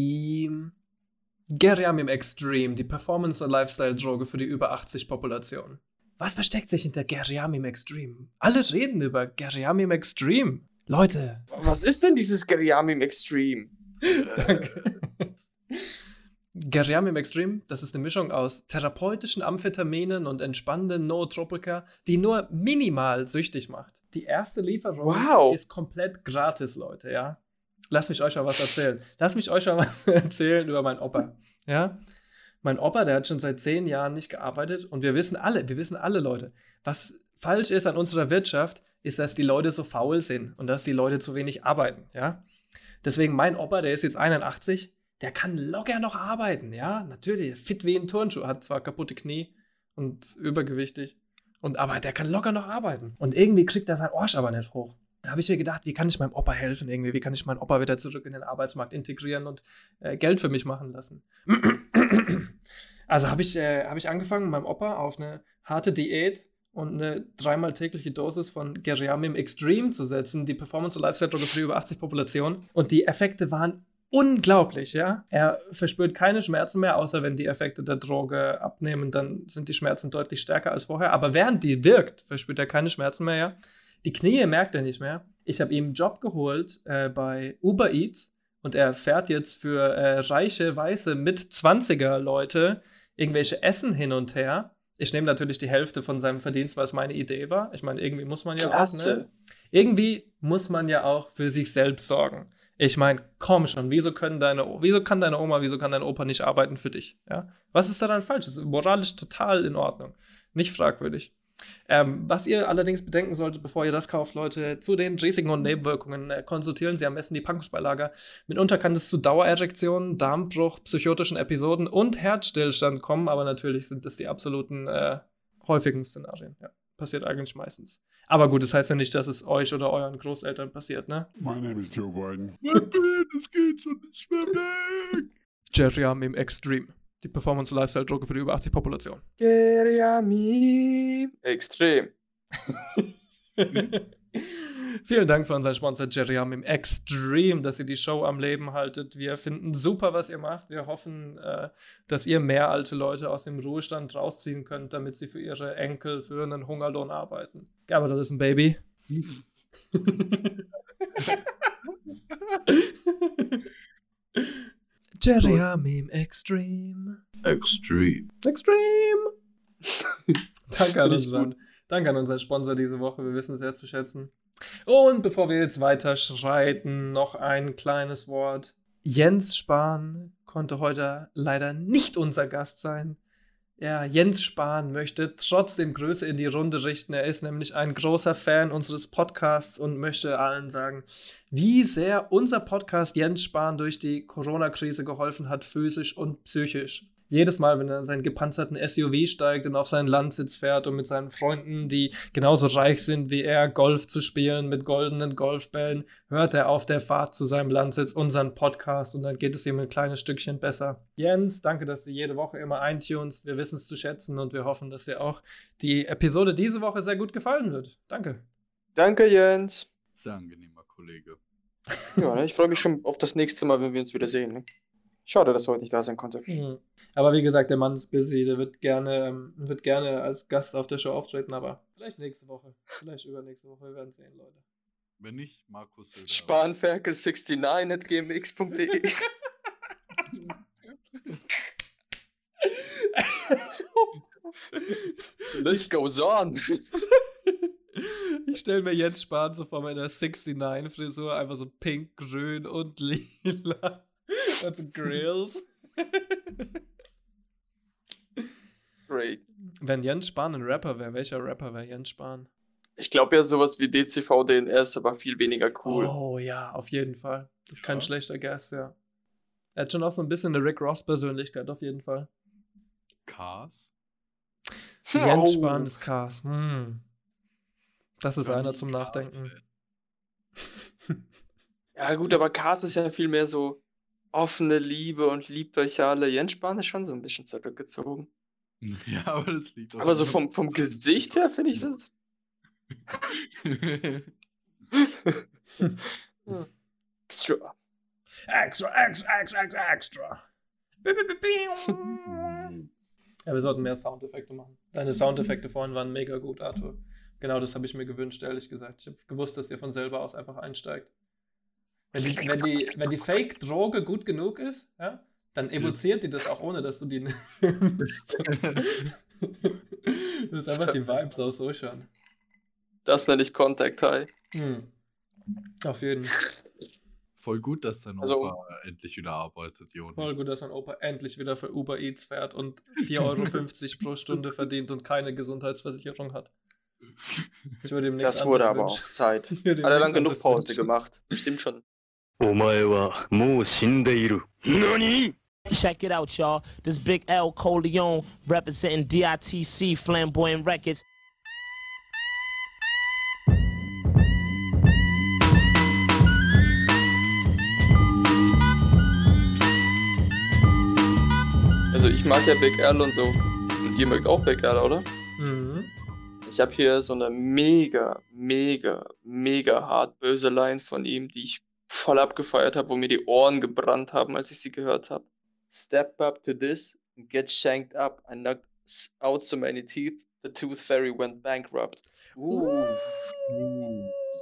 Geriamim Extreme, die Performance- und Lifestyle-Droge für die über 80-Population. Was versteckt sich hinter Geriamim Extreme? Alle reden über Geriamim Extreme. Leute, Was ist denn dieses Geriamim Extreme? <laughs> Danke. Geriamim Extreme, das ist eine Mischung aus therapeutischen Amphetaminen und entspannenden Nootropika, die nur minimal süchtig macht. Die erste Lieferung Wow. ist komplett gratis, Leute, ja. Lass mich euch mal was erzählen. Lass mich euch mal was <laughs> erzählen über meinen Opa, ja. Mein Opa, der hat schon seit zehn Jahren nicht gearbeitet und wir wissen alle, wir wissen alle Leute, was falsch ist an unserer Wirtschaft, ist, dass die Leute so faul sind und dass die Leute zu wenig arbeiten, ja. Deswegen mein Opa, der ist jetzt 81, der kann locker noch arbeiten, ja, natürlich, fit wie ein Turnschuh, hat zwar kaputte Knie und übergewichtig, und, aber der kann locker noch arbeiten. Und irgendwie kriegt er seinen Arsch aber nicht hoch. Da habe ich mir gedacht, wie kann ich meinem Opa helfen irgendwie, wie kann ich meinen Opa wieder zurück in den Arbeitsmarkt integrieren und äh, Geld für mich machen lassen. <clears throat> Also habe ich, äh, hab ich angefangen, meinem Opa auf eine harte Diät und eine dreimal tägliche Dosis von Geriamim Extreme zu setzen, die Performance- und Lifestyle-Droge für die über 80 Population. Und die Effekte waren unglaublich, ja. Er verspürt keine Schmerzen mehr, außer wenn die Effekte der Droge abnehmen, dann sind die Schmerzen deutlich stärker als vorher. Aber während die wirkt, verspürt er keine Schmerzen mehr, ja. Die Knie merkt er nicht mehr. Ich habe ihm einen Job geholt äh, bei Uber Eats und er fährt jetzt für äh, reiche, weiße, mit 20er Leute irgendwelche Essen hin und her. Ich nehme natürlich die Hälfte von seinem Verdienst, weil es meine Idee war. Ich meine, irgendwie muss man ja auch, Klasse. ne? Irgendwie muss man ja auch für sich selbst sorgen. Ich meine, komm schon, wieso können deine, wieso kann deine Oma, wieso kann dein Opa nicht arbeiten für dich? Ja? Was ist daran falsch? Das ist moralisch total in Ordnung. Nicht fragwürdig. Ähm, was ihr allerdings bedenken solltet, bevor ihr das kauft, Leute, zu den Risiken und Nebenwirkungen äh, konsultieren Sie am besten die Packungsbeilage. Mitunter kann es zu Dauererektionen, Darmbruch, psychotischen Episoden und Herzstillstand kommen, aber natürlich sind das die absoluten äh, häufigen Szenarien. Ja, passiert eigentlich meistens. Aber gut, das heißt ja nicht, dass es euch oder euren Großeltern passiert, ne? My name is Joe Biden. <laughs> Das geht schon nicht mehr weg. Geriamim Extreme. Die Performance-Lifestyle-Droge für die über 80 Population. Geriamim Extrem. <laughs> <laughs> Vielen Dank für unseren Sponsor Geriamim Extreme, dass ihr die Show am Leben haltet. Wir finden super, was ihr macht. Wir hoffen, äh, dass ihr mehr alte Leute aus dem Ruhestand rausziehen könnt, damit sie für ihre Enkel für einen Hungerlohn arbeiten. Gabriel ist ein Baby. <laughs> Geriamim Extreme. Extreme. Extreme. <laughs> Danke an, unseren, danke an unseren Sponsor diese Woche. Wir wissen es sehr zu schätzen. Und bevor wir jetzt weiter schreiten, noch ein kleines Wort. Jens Spahn konnte heute leider nicht unser Gast sein. Ja, Jens Spahn möchte trotzdem Grüße in die Runde richten. Er ist nämlich ein großer Fan unseres Podcasts und möchte allen sagen, wie sehr unser Podcast Jens Spahn durch die Corona-Krise geholfen hat, physisch und psychisch. Jedes Mal, wenn er in seinen gepanzerten SUV steigt und auf seinen Landsitz fährt und mit seinen Freunden, die genauso reich sind wie er, Golf zu spielen mit goldenen Golfbällen, hört er auf der Fahrt zu seinem Landsitz unseren Podcast und dann geht es ihm ein kleines Stückchen besser. Jens, danke, dass du jede Woche immer eintunst. Wir wissen es zu schätzen und wir hoffen, dass dir auch die Episode diese Woche sehr gut gefallen wird. Danke. Danke, Jens. Sehr angenehmer Kollege. Ja, ne, ich freue mich schon auf das nächste Mal, wenn wir uns wieder sehen. Ne? Schade, dass er heute nicht da sein konnte. Mhm. Aber wie gesagt, der Mann ist busy, der wird gerne, ähm, wird gerne als Gast auf der Show auftreten, aber vielleicht nächste Woche, vielleicht übernächste Woche, wir werden sehen, Leute. Wenn nicht, Markus Söder. Spanferkel69 at gmx.de. <laughs> This goes on. <laughs> Ich stelle mir Jens Spahn so vor meiner 69-Frisur, einfach so pink, grün und lila. So Grills. Great. Wenn Jens Spahn ein Rapper wäre, welcher Rapper wäre Jens Spahn? Ich glaube ja, sowas wie DCV DNS, aber viel weniger cool. Oh ja, auf jeden Fall. Das ist kein Ja. schlechter Guest, ja. Er hat schon auch so ein bisschen eine Rick Ross-Persönlichkeit, auf jeden Fall. Cars? Jens Oh. Spahn ist Cars. Hm. Das ist War einer zum. Nachdenken. <laughs> Ja, gut, aber Cars ist ja viel mehr so offene Liebe und liebt euch alle. Jens Spahn ist schon so ein bisschen zurückgezogen. <laughs> Ja, aber das liegt auch Aber so vom, vom Gesicht her finde ich das. <laughs> Extra. Extra, extra, extra, extra, extra. Ja, wir sollten mehr Soundeffekte machen. Deine Soundeffekte vorhin waren mega gut, Arthur. Genau das habe ich mir gewünscht, ehrlich gesagt. Ich habe gewusst, dass ihr von selber aus einfach einsteigt. Wenn die, wenn die, wenn die Fake-Droge gut genug ist, ja, dann evoziert die das auch ohne, dass du die nimmst. <laughs> das ist einfach die Vibes auch so schon. Das nenne ich Contact High. Hm. Auf jeden Fall. Voll gut, dass dein Also- Opa endlich wieder arbeitet, Joni. Voll gut, dass mein Opa endlich wieder für Uber Eats fährt und 4,50 Euro <laughs> pro Stunde verdient und keine Gesundheitsversicherung hat. Ich würde ihm nichts Das wurde aber anderes auch Zeit. wünschen. Hat er lang genug Pause wünschen. gemacht. Stimmt schon. お前はもう死んでいる。何 Check it out, y'all. This Big L Coleon representing DITC Flamboyant Records. Also ich mag ja Big L und so. Und ihr mögt auch Big L, oder? Mhm. Ich habe hier so eine mega, mega, mega hart böse Line von ihm, die ich voll abgefeiert habe, wo mir die Ohren gebrannt haben, als ich sie gehört habe. Step up to this and get shanked up. I knocked out so many teeth, the tooth fairy went bankrupt. Uh,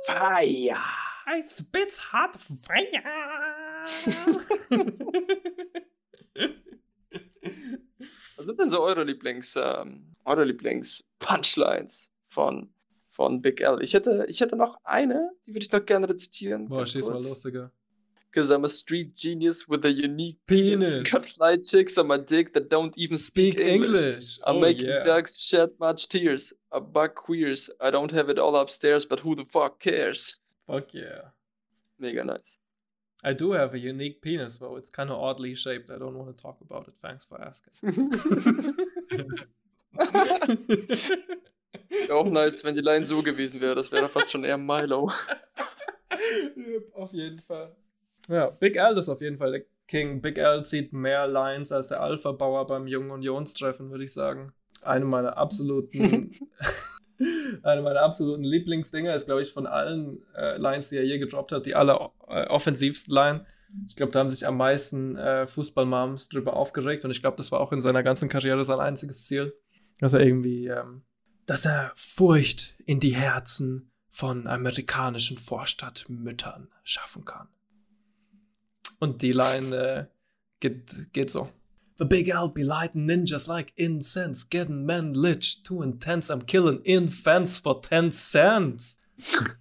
fire! I spit hot fire. <laughs> Was sind denn so eure Lieblings, ähm, eure Lieblings-Punchlines von, von Big L? Ich hätte, ich hätte noch eine, die würde ich noch gerne rezitieren. Boah, schieß mal los, Digga. Cause I'm a street genius with a unique Penis. Got fly chicks on my dick that don't even speak, Speak English. English. I'm Oh, making yeah. ducks shed much tears. I bug queers. I don't have it all upstairs, but who the fuck cares? Fuck yeah. Mega nice. I do have a unique penis, though. It's kind of oddly shaped. I don't want to talk about it. Thanks for asking. <laughs> <laughs> <laughs> Wäre auch nice, wenn die Line so gewesen wäre. Das wäre fast schon eher Milo. Auf jeden Fall. Ja, Big L ist auf jeden Fall der King. Big L zieht mehr Lines als der Alpha-Bauer beim Jungen Unionstreffen, würde ich sagen. Eine meiner absoluten, <laughs> eine meiner absoluten Lieblingsdinger ist, glaube ich, von allen äh, Lines, die er je gedroppt hat, die aller äh, offensivsten Line. Ich glaube, da haben sich am meisten äh, Fußballmoms drüber aufgeregt und ich glaube, das war auch in seiner ganzen Karriere sein einziges Ziel, dass er irgendwie, ähm, dass er Furcht in die Herzen von amerikanischen Vorstadtmüttern schaffen kann. Und die Line äh, geht, geht so. The big L be lighting ninjas like incense, getting men lich too intense. I'm killing infants for 10 cents.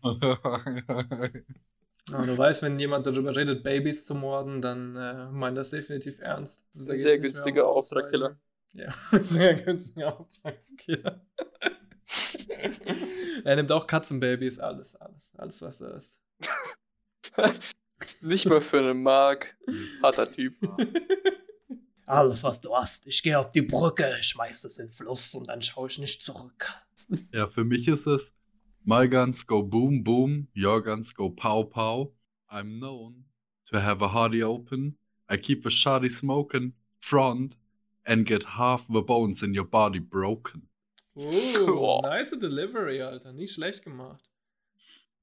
<laughs> Ah, du weißt, wenn jemand darüber redet, Babys zu morden, dann äh, meint das definitiv ernst. Da Sehr günstiger Auftragskiller. Ja, <laughs> sehr günstiger Auftragskiller. <laughs> er nimmt auch Katzenbabys, alles, alles, alles, was da ist. <laughs> Nicht mal für einen Mark. Harter Typ. Alles, was du hast. Ich gehe auf die Brücke, schmeiß es in den Fluss und dann schaue ich nicht zurück. Ja, für mich ist es My guns go boom boom, your guns go pow pow. I'm known to have a hardy open. I keep the shoddy smoking front and get half the bones in your body broken. Oh, <laughs> nice delivery, Alter. Nicht schlecht gemacht.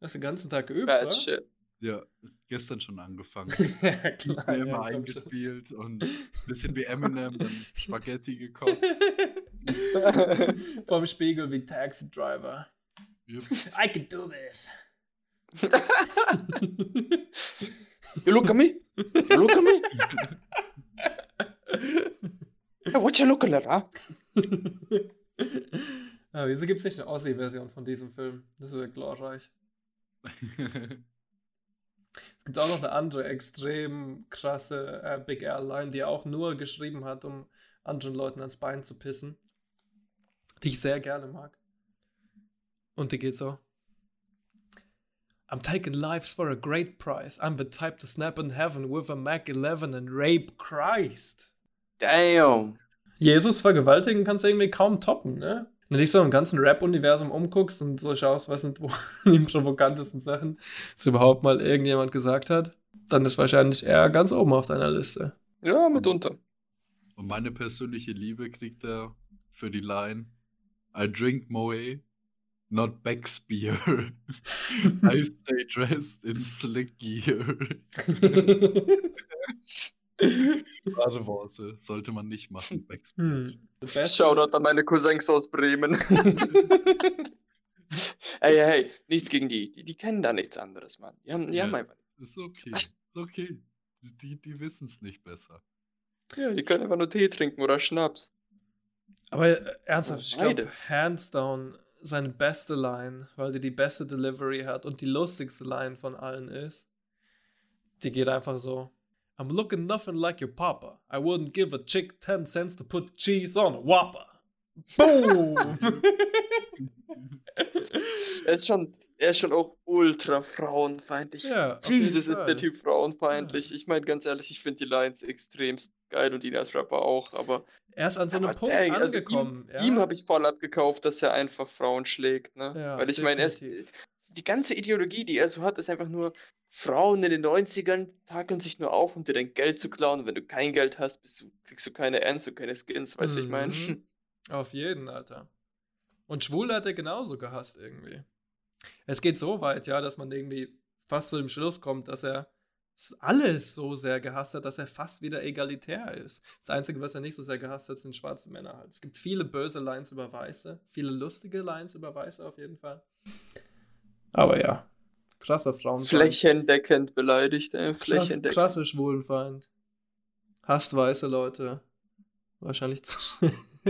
Hast den ganzen Tag geübt, Bad wa? shit. Ja, gestern schon angefangen. <laughs> ja, klar. Mir Ja, immer komm schon. eingespielt und ein <laughs> bisschen wie Eminem, dann Spaghetti gekotzt. Vorm Spiegel wie Taxi Driver. Jupp. I can do this. You look at me? You look at me? Hey, what you looking at, huh? <laughs> Ah, wieso gibt es nicht eine Aussie-Version von diesem Film? Das wäre glorreich. <laughs> Es gibt auch noch eine andere extrem krasse äh, Big Airline, die er auch nur geschrieben hat, um anderen Leuten ans Bein zu pissen. Die ich sehr gerne mag. Und die geht so. I'm taking lives for a great price. I'm the type to snap in heaven with a Mac 11 and rape Christ. Damn. Jesus vergewaltigen kannst du irgendwie kaum toppen, ne? Wenn du dich so im ganzen Rap-Universum umguckst und so schaust, was sind wo <laughs> die provokantesten Sachen, was überhaupt mal irgendjemand gesagt hat, dann ist wahrscheinlich er ganz oben auf deiner Liste. Ja, mitunter. Und meine persönliche Liebe kriegt er für die Line I drink Moe, not Beckspear. <laughs> I stay dressed in slick gear. <laughs> Worte sollte man nicht machen. Hm. The best- Shoutout an meine Cousins aus Bremen. ey, <laughs> ey, hey, nichts gegen die. die. Die kennen da nichts anderes, Mann. Die haben, die Ja. haben einfach. Ist okay, ist okay. Die, die wissen es nicht besser. Ja, die können einfach nur Tee trinken oder Schnaps. Aber äh, ernsthaft, ich glaube, hands down, seine beste Line, weil die die beste Delivery hat und die lustigste Line von allen ist, die geht einfach so. I'm looking nothing like your papa. I wouldn't give a chick 10 cents to put cheese on a Whopper. Boom! Er ist schon, er ist schon auch ultra frauenfeindlich. Ja, Jesus ist der. Typ frauenfeindlich. Ich meine, ganz ehrlich, ich finde die Lines extremst geil und ihn als Rapper auch, aber, er ist an so einem Punkt dang, also angekommen. ihm, ja? ihm habe ich voll abgekauft, dass er einfach Frauen schlägt, ne? Ja, Weil ich meine, er ist. Die ganze Ideologie, die er so hat, ist einfach nur, Frauen in den 90ern takeln sich nur auf, um dir dein Geld zu klauen. Und wenn du kein Geld hast, du, kriegst du keine Ends und keine Skins, weißt du, ich meine. Mhm. Auf jeden, Alter. Und Schwule hat er genauso gehasst irgendwie. Es geht so weit, ja, dass man irgendwie fast zu dem Schluss kommt, dass er alles so sehr gehasst hat, dass er fast wieder egalitär ist. Das Einzige, was er nicht so sehr gehasst hat, sind schwarze Männer halt. Es gibt viele böse Lines über Weiße, viele lustige Lines über Weiße auf jeden Fall. Aber ja, krasser Frauenfeind. Flächendeckend beleidigt, ey. Krass, Flächendeckend. krasser Schwulenfeind. Hasst weiße Leute. Wahrscheinlich, zu- <laughs>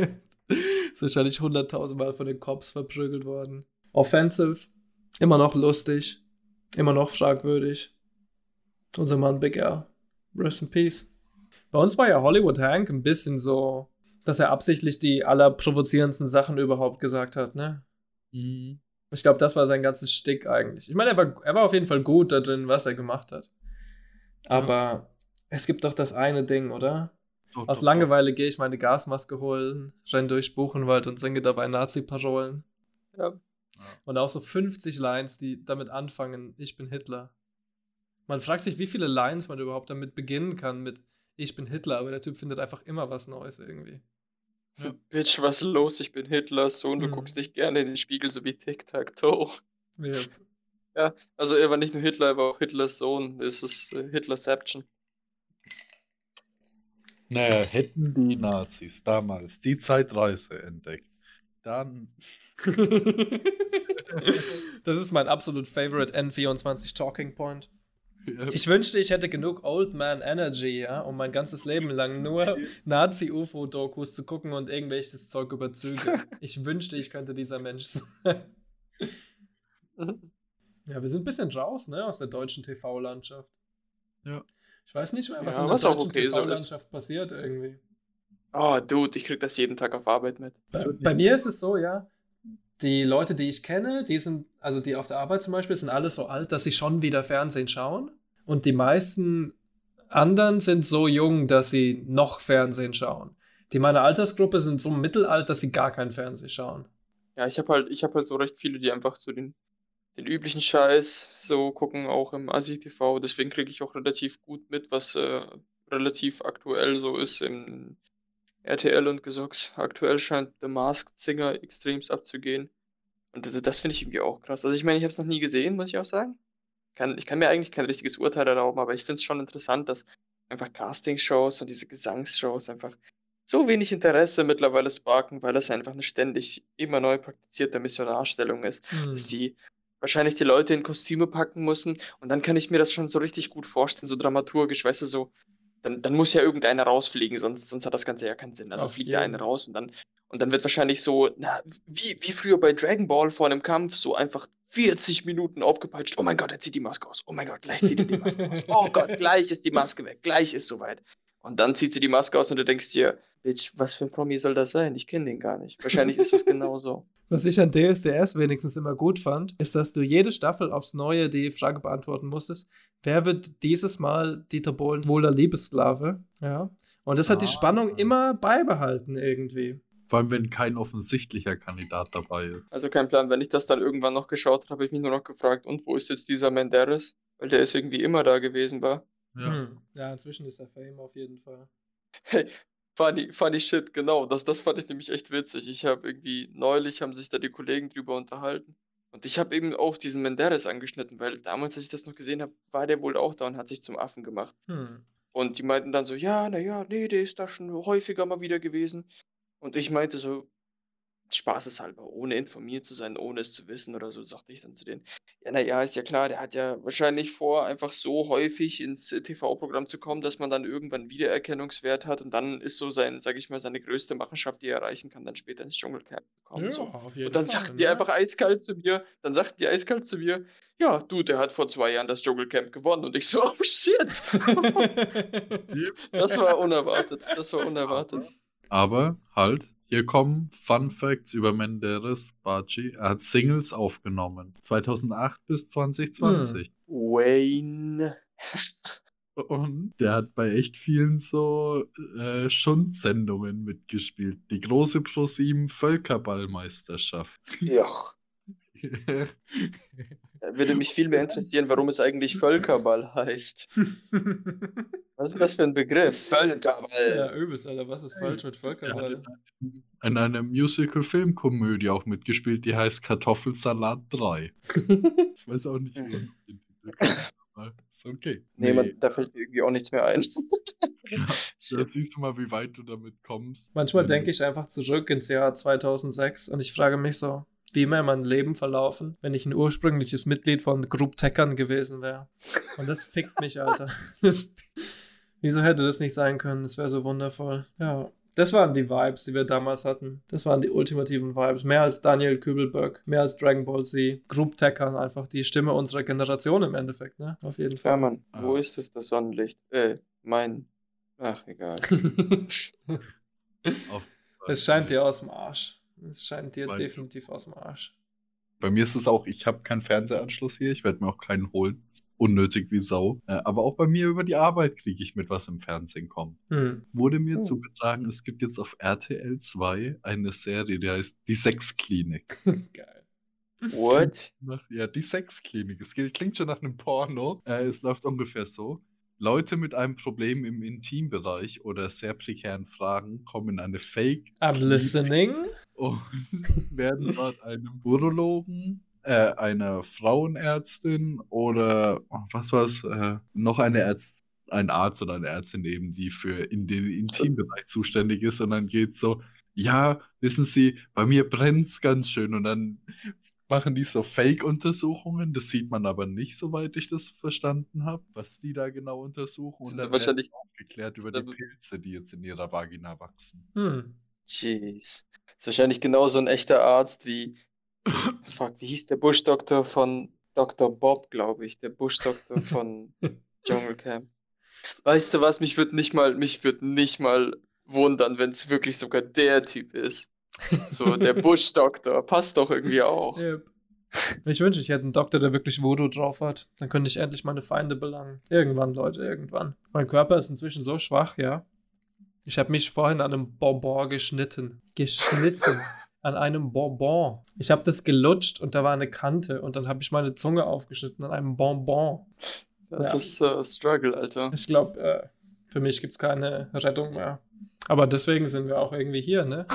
ist wahrscheinlich hunderttausendmal von den Cops verprügelt worden. Offensive. Immer noch lustig. Immer noch fragwürdig. Unser Mann Big L. Rest in Peace. Bei uns war ja Hollywood Hank ein bisschen so, dass er absichtlich die allerprovozierendsten Sachen überhaupt gesagt hat, ne? Ich glaube, das war sein ganzes Stick eigentlich. Ich meine, er war, er war auf jeden Fall gut da drin, was er gemacht hat. Aber es gibt doch das eine Ding, oder? Doch, Aus doch, Langeweile gehe ich meine Gasmaske holen, renn durch Buchenwald und singe dabei Nazi-Parolen. Ja. Und auch so 50 Lines, die damit anfangen, ich bin Hitler. Man fragt sich, wie viele Lines man überhaupt damit beginnen kann mit ich bin Hitler, aber der Typ findet einfach immer was Neues irgendwie. Bitch, was ist los? Ich bin Hitlers Sohn, du Mhm. guckst dich gerne in den Spiegel, so wie Tic-Tac-Toe. Yep. Ja, also er war nicht nur Hitler, er war auch Hitlers Sohn. Es ist äh, Hitlerception. Naja, hätten die Nazis damals die Zeitreise entdeckt, dann. <laughs> das ist mein absolut favorite N24 Talking Point. Ich wünschte, ich hätte genug Old Man Energy, ja, um mein ganzes Leben lang nur Nazi-UFO-Dokus zu gucken und irgendwelches Zeug über Züge. <laughs> Ich wünschte, ich könnte dieser Mensch sein. <laughs> Ja, wir sind ein bisschen raus, ne, aus der deutschen TV-Landschaft. Ja. Ich weiß nicht mehr, was Ja, in der was deutschen okay so. TV-Landschaft passiert irgendwie. Oh, Dude, ich krieg das jeden Tag auf Arbeit mit. Bei, bei mir ist es so, ja, die Leute, die ich kenne, die sind, also die auf der Arbeit zum Beispiel, sind alle so alt, dass sie schon wieder Fernsehen schauen. Und die meisten anderen sind so jung, dass sie noch Fernsehen schauen. Die meiner Altersgruppe sind so mittelalt, dass sie gar kein Fernsehen schauen. Ja, ich habe halt, ich habe halt so recht viele, die einfach so den, den üblichen Scheiß so gucken, auch im ASI-TV. Deswegen kriege ich auch relativ gut mit, was äh, relativ aktuell so ist im RTL und Gesocks. Aktuell scheint The Masked Singer extremst abzugehen. Und das, das finde ich irgendwie auch krass. Also ich meine, ich habe es noch nie gesehen, muss ich auch sagen. Kann, ich kann mir eigentlich kein richtiges Urteil erlauben, aber ich finde es schon interessant, dass einfach Castingshows und diese Gesangsshows einfach so wenig Interesse mittlerweile sparken, weil es einfach eine ständig immer neu praktizierte Missionarstellung ist, dass Hm. die wahrscheinlich die Leute in Kostüme packen müssen und dann kann ich mir das schon so richtig gut vorstellen, so dramaturgisch, weißt du, so, dann, dann muss ja irgendeiner rausfliegen, sonst, sonst hat das Ganze ja keinen Sinn. Also Auf fliegt jeden. eine raus und dann, und dann wird wahrscheinlich so, na, wie, wie früher bei Dragon Ball vor einem Kampf, so einfach 40 Minuten aufgepeitscht. Oh mein Gott, er zieht die Maske aus. Oh mein Gott, gleich zieht er die Maske aus. Oh Gott, gleich ist die Maske weg. Gleich ist soweit. Und dann zieht sie die Maske aus und du denkst dir, Bitch, was für ein Promi soll das sein? Ich kenne den gar nicht. Wahrscheinlich ist das genauso. <laughs> Was ich an DSDS wenigstens immer gut fand, ist, dass du jede Staffel aufs Neue die Frage beantworten musstest, wer wird dieses Mal Dieter Bohlen wohl der Liebessklave? Ja. Und das hat die Ah. Spannung immer beibehalten irgendwie. Vor allem, wenn kein offensichtlicher Kandidat dabei ist. Also kein Plan. Wenn ich das dann irgendwann noch geschaut habe, habe ich mich nur noch gefragt, und wo ist jetzt dieser Menderes? Weil der ist irgendwie immer da gewesen, war. Ja. Hm. ja, inzwischen ist er Fame auf jeden Fall. Hey, funny, funny shit, genau. Das, das fand ich nämlich echt witzig. Ich habe irgendwie, neulich haben sich da die Kollegen drüber unterhalten. Und ich habe eben auch diesen Menderes angeschnitten, weil damals, als ich das noch gesehen habe, war der wohl auch da und hat sich zum Affen gemacht. Hm. Und die meinten dann so, ja, naja, nee, der ist da schon häufiger mal wieder gewesen. Und ich meinte so, spaßeshalber, ohne informiert zu sein, ohne es zu wissen oder so, sagte ich dann zu denen, ja, naja, ist ja klar, der hat ja wahrscheinlich vor, einfach so häufig ins TV-Programm zu kommen, dass man dann irgendwann Wiedererkennungswert hat und dann ist so sein, sag ich mal, seine größte Machenschaft, die er erreichen kann, dann später ins Dschungelcamp kommen. Ja, so. auf jeden Und dann Fall, sagten die ne? einfach eiskalt zu mir, dann sagten die eiskalt zu mir, ja, du, der hat vor zwei Jahren das Dschungelcamp gewonnen. Und ich so, <laughs> oh shit. <laughs> das war unerwartet, das war unerwartet. Aber halt, hier kommen Fun Facts über Menderes Baci. Er hat Singles aufgenommen. 2008 bis 2020. Wayne. <laughs> Und der hat bei echt vielen so äh, Schundsendungen mitgespielt. Die große Pro7 Völkerballmeisterschaft. Ja. <laughs> Würde mich viel mehr interessieren, warum es eigentlich Völkerball heißt. <laughs> Was ist das für ein Begriff? Völkerball. ja, übelst, Alter. Was ist falsch mit Er Völkerball? in, einem- in einer Musical-Filmkomödie auch mitgespielt, die heißt Kartoffelsalat 3. Ich weiß auch nicht, wie man <laughs> den Titel kennt, aber ist okay. Nee, man, da fällt mir irgendwie auch nichts mehr ein. <laughs> Da siehst du mal, wie weit du damit kommst. Manchmal Wenn- denke ich einfach zurück ins Jahr 2006 und ich frage mich so, wie wäre mein Leben verlaufen, wenn ich ein ursprüngliches Mitglied von Group Teckern gewesen wäre. Und das fickt mich, Alter. <laughs> Das, wieso hätte das nicht sein können? Das wäre so wundervoll. Ja, das waren die Vibes, die wir damals hatten. Das waren die ultimativen Vibes. Mehr als Daniel Kübelberg, mehr als Dragon Ball Z. Group Teckern, einfach die Stimme unserer Generation im Endeffekt, ne? Auf jeden Ja, Fall. Mann, wo Ah. ist es, das Sonnenlicht? Äh, mein. Ach, egal. <laughs> <laughs> auf- es scheint dir aus dem Arsch. Es scheint dir Weil- definitiv aus dem Arsch. Bei mir ist es auch, ich habe keinen Fernsehanschluss hier, ich werde mir auch keinen holen. Unnötig wie Sau. Äh, aber auch bei mir über die Arbeit kriege ich mit, was im Fernsehen kommt. Hm. Wurde mir Hm. zugetragen, es gibt jetzt auf RTL 2 eine Serie, die heißt Die Sexklinik. <laughs> Geil. What? Nach- Ja, die Sexklinik. Es klingt schon nach einem Porno. Äh, es läuft ungefähr so. Leute mit einem Problem im Intimbereich oder sehr prekären Fragen kommen in eine Fake I'm listening. und <laughs> werden <laughs> dort einem Urologen, äh, einer Frauenärztin oder oh, was war's, äh, noch eine Ärzt, ein Arzt oder eine Ärztin eben, die für in den Intimbereich zuständig ist. Und dann geht so, ja, wissen Sie, bei mir brennt's ganz schön. Und dann machen die so Fake-Untersuchungen, das sieht man aber nicht, soweit ich das verstanden habe, was die da genau untersuchen und dann wahrscheinlich- aufgeklärt über die Pilze, die jetzt in ihrer Vagina wachsen. Hm. Jeez. Ist wahrscheinlich genauso ein echter Arzt wie. <coughs> Fuck, wie hieß der Buschdoktor von Dr. Bob, glaube ich. Der Buschdoktor von <laughs> Dschungelcamp. Weißt du was? Mich würde nicht mal, mich würde nicht mal wundern, wenn es wirklich sogar der Typ ist. So, der <laughs> Buschdoktor. Passt doch irgendwie auch. Yep. Ich wünsche, ich hätte einen Doktor, der wirklich Voodoo drauf hat. Dann könnte ich endlich meine Feinde belangen. Irgendwann, Leute, irgendwann. Mein Körper ist inzwischen so schwach, ja. Ich habe mich vorhin an einem Bonbon geschnitten. Geschnitten. <laughs> An einem Bonbon. Ich habe das gelutscht und da war eine Kante und dann habe ich meine Zunge aufgeschnitten an einem Bonbon. Das Ja. ist äh, Struggle, Alter. Ich glaube, äh, für mich gibt es keine Rettung mehr. Aber deswegen sind wir auch irgendwie hier, ne?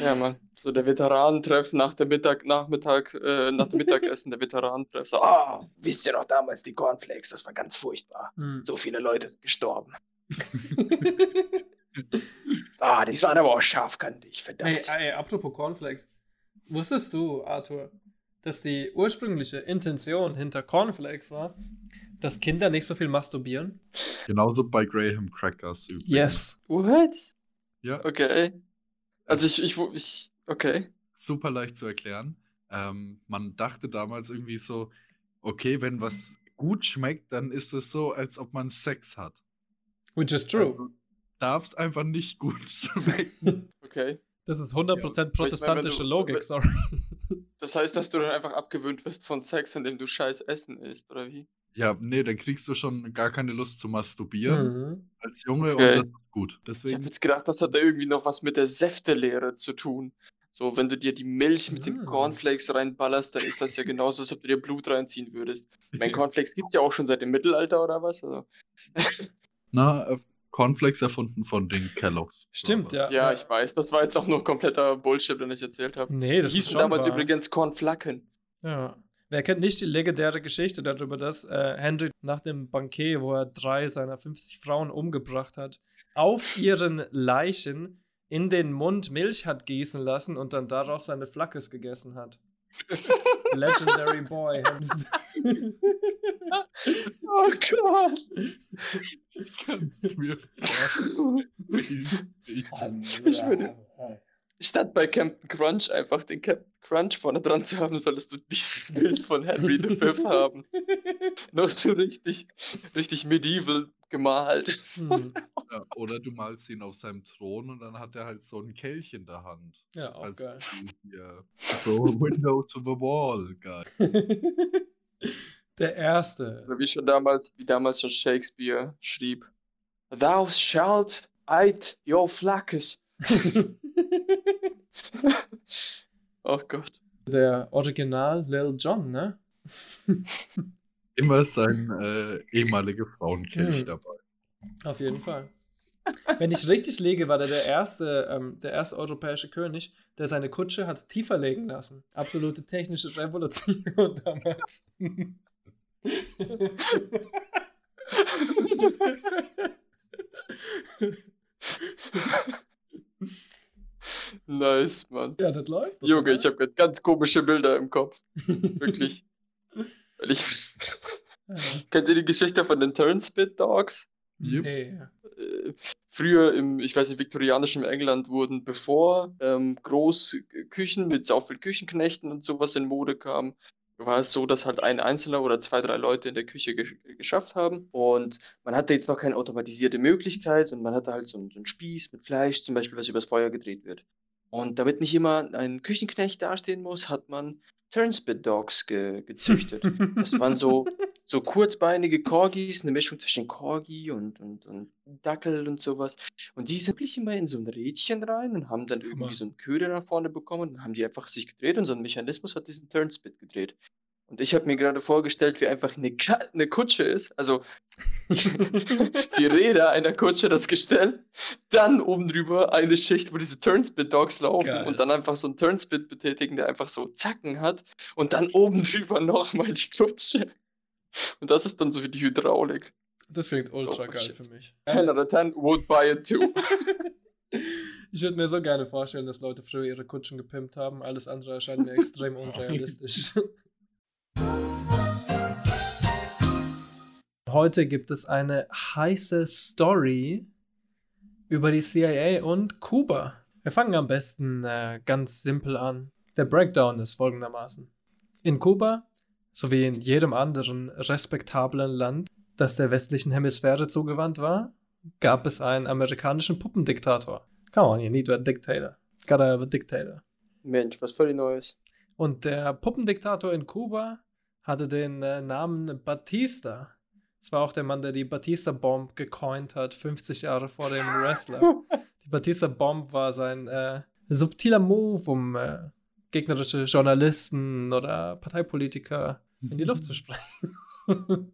Ja, Mann. So der Veteranentreff nach dem Mittag, Nachmittag, äh, nach dem Mittagessen, der Veteranentreff. So, ah, wisst ihr noch damals die Cornflakes, das war ganz furchtbar. Hm. So viele Leute sind gestorben. <laughs> Ah, die waren aber auch scharfkantig, verdammt. Ey, ey, apropos Cornflakes. Wusstest du, Arthur, dass die ursprüngliche Intention hinter Cornflakes war, dass Kinder nicht so viel masturbieren? Genauso bei Graham Crackers übrigens. Yes. What? Ja, Okay. Also ich, ich, ich, okay. super leicht zu erklären. Ähm, man dachte damals irgendwie so, okay, wenn was gut schmeckt, dann ist es so, als ob man Sex hat. Which is true. Also, darf es einfach nicht gut <laughs> schmecken. <laughs> Okay. Das ist 100% Aber ich meine, wenn protestantische du- Logik, sorry. Das heißt, dass du dann einfach abgewöhnt wirst von Sex, indem du scheiß Essen isst, oder wie? ja, nee, dann kriegst du schon gar keine Lust zu masturbieren Mhm. als Junge Okay. und das ist gut. Ich habe Deswegen, jetzt gedacht, das hat da irgendwie noch was mit der Säftelehre zu tun. So, wenn du dir die Milch mit den Ah. Cornflakes reinballerst, dann ist das ja genauso, als ob du dir Blut reinziehen würdest. Ich meine, <laughs> Cornflakes gibt's ja auch schon seit dem Mittelalter, oder was? Also, na, äh, Cornflakes erfunden von den Kelloggs. Stimmt, ja. ja, ich weiß, das war jetzt auch nur kompletter Bullshit, wenn ich erzählt habe. Nee, Die das ist hießen schon damals wahr. übrigens Cornflacken. Ja. Wer kennt nicht die legendäre Geschichte darüber, dass äh, Henry nach dem Banket, wo er drei seiner 50 Frauen umgebracht hat, auf ihren Leichen in den Mund Milch hat gießen lassen und dann daraus seine Flackes gegessen hat. <laughs> Legendary Boy. <laughs> Oh Gott! Ich kann es mir vorstellen. Ich- würde, statt bei Captain Crunch einfach den Captain Crunch vorne dran zu haben, solltest du dieses Bild von Henry V haben. <laughs> Noch so richtig, richtig medieval gemalt. Hm. <laughs> Ja, oder du malst ihn auf seinem Thron und dann hat er halt so ein Kelch in der Hand. Ja, auch Als geil. hier, so window to the wall, geil. <laughs> Der erste. Oder wie schon damals, wie damals schon Shakespeare schrieb. Thou shalt eat your flackes. <laughs> oh Gott. Der Original Lil Jon, ne? Immer sein äh, ehemaliger Frauenkelch Hm. dabei. Auf jeden Fall. Wenn ich richtig liege, war der der erste, ähm, der erste europäische König, der seine Kutsche hat tiefer legen lassen. Absolute technische Revolution <laughs> damals. Nice, Mann. ja, das läuft. doch, Junge, oder? ich habe gerade ganz komische Bilder im Kopf. Wirklich. <laughs> Weil ich. Ja. <laughs> Kennt ihr die Geschichte von den Turnspit Dogs? Yep. Nee. Äh, früher im, ich weiß nicht, viktorianischen England wurden, bevor ähm, Großküchen mit so viel Küchenknechten und sowas in Mode kam, war es so, dass halt ein Einzelner oder zwei, drei Leute in der Küche gesch geschafft haben. Und man hatte jetzt noch keine automatisierte Möglichkeit und man hatte halt so einen, so einen Spieß mit Fleisch, zum Beispiel, was übers Feuer gedreht wird. Und damit nicht immer ein Küchenknecht dastehen muss, hat man Turnspit Dogs ge gezüchtet. Das waren so, <laughs> so kurzbeinige Corgis, eine Mischung zwischen Corgi und, und, und Dackel und sowas. Und die sind wirklich immer in so ein Rädchen rein und haben dann irgendwie so einen Köder nach vorne bekommen und haben die einfach sich gedreht und so ein Mechanismus hat diesen Turnspit gedreht. Und ich habe mir gerade vorgestellt, wie einfach eine, Ka eine Kutsche ist, also <laughs> die Räder einer Kutsche, das Gestell, dann oben drüber eine Schicht, wo diese Turnspit Dogs laufen Geil. und dann einfach so einen Turnspit betätigen, der einfach so Zacken hat und dann oben drüber nochmal die Kutsche. Und das ist dann so wie die Hydraulik. Das klingt ultra Oh, geil shit. für mich. 10 out of 10 would buy it too. <laughs> Ich würde mir so gerne vorstellen, dass Leute früher ihre Kutschen gepimpt haben. Alles andere erscheint mir <laughs> extrem unrealistisch. Heute gibt es eine heiße Story über die CIA und Kuba. Wir fangen am besten äh, ganz simpel an. Der Breakdown ist folgendermaßen. In Kuba, sowie in jedem anderen respektablen Land, das der westlichen Hemisphäre zugewandt war, gab es einen amerikanischen Puppendiktator. Come on, you need a dictator. Gotta have a dictator. Mensch, was völlig Neues. Und der Puppendiktator in Kuba hatte den äh, Namen Batista. Das war auch der Mann, der die Batista-Bomb gecoint hat, 50 Jahre vor dem Wrestler. <laughs> Die Batista-Bomb war sein äh, subtiler Move, um äh, gegnerische Journalisten oder Parteipolitiker in die Luft zu sprengen. <laughs>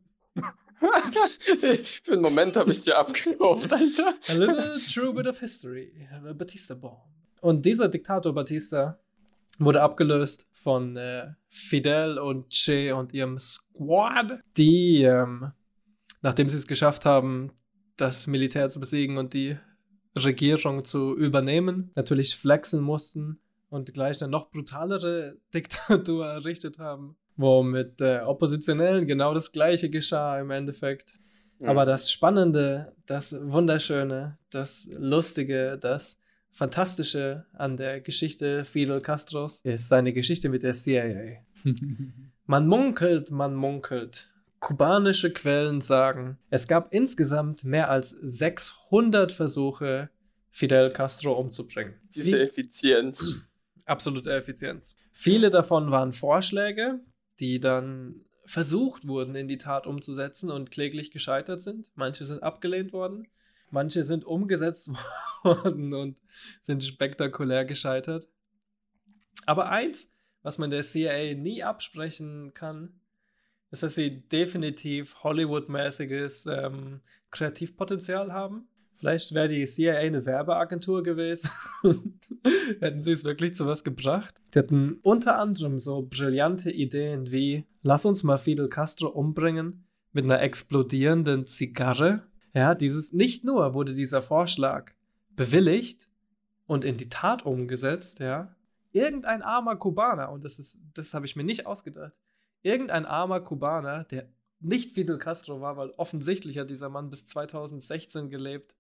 Für einen Moment habe ich es dir abgekauft, <laughs> Alter. A little true bit of history. A Batista-Bomb. Und dieser Diktator Batista wurde abgelöst von äh, Fidel und Che und ihrem Squad, die, ähm, nachdem sie es geschafft haben, das Militär zu besiegen und die Regierung zu übernehmen, natürlich flexen mussten und gleich eine noch brutalere <laughs> Diktatur errichtet haben, wo mit äh, Oppositionellen genau das gleiche geschah im Endeffekt. Mhm. Aber das Spannende, das Wunderschöne, das Lustige, das Fantastische an der Geschichte Fidel Castros ist seine Geschichte mit der CIA. <laughs> Man munkelt, man munkelt. Kubanische Quellen sagen, es gab insgesamt mehr als 600 Versuche, Fidel Castro umzubringen. Diese Effizienz. Absolute Effizienz. Viele davon waren Vorschläge, die dann versucht wurden, in die Tat umzusetzen und kläglich gescheitert sind. Manche sind abgelehnt worden, manche sind umgesetzt <laughs> worden und sind spektakulär gescheitert. Aber eins, was man der CIA nie absprechen kann, ist, dass sie definitiv Hollywood-mäßiges ähm, Kreativpotenzial haben. Vielleicht wäre die CIA eine Werbeagentur gewesen. <laughs> hätten sie es wirklich zu was gebracht. Die hatten unter anderem so brillante Ideen wie, lass uns mal Fidel Castro umbringen mit einer explodierenden Zigarre. Ja, dieses, nicht nur wurde dieser Vorschlag bewilligt und in die Tat umgesetzt, ja. Irgendein armer Kubaner, und das ist, das habe ich mir nicht ausgedacht, irgendein armer Kubaner, der nicht Fidel Castro war, weil offensichtlich hat dieser Mann bis 2016 gelebt.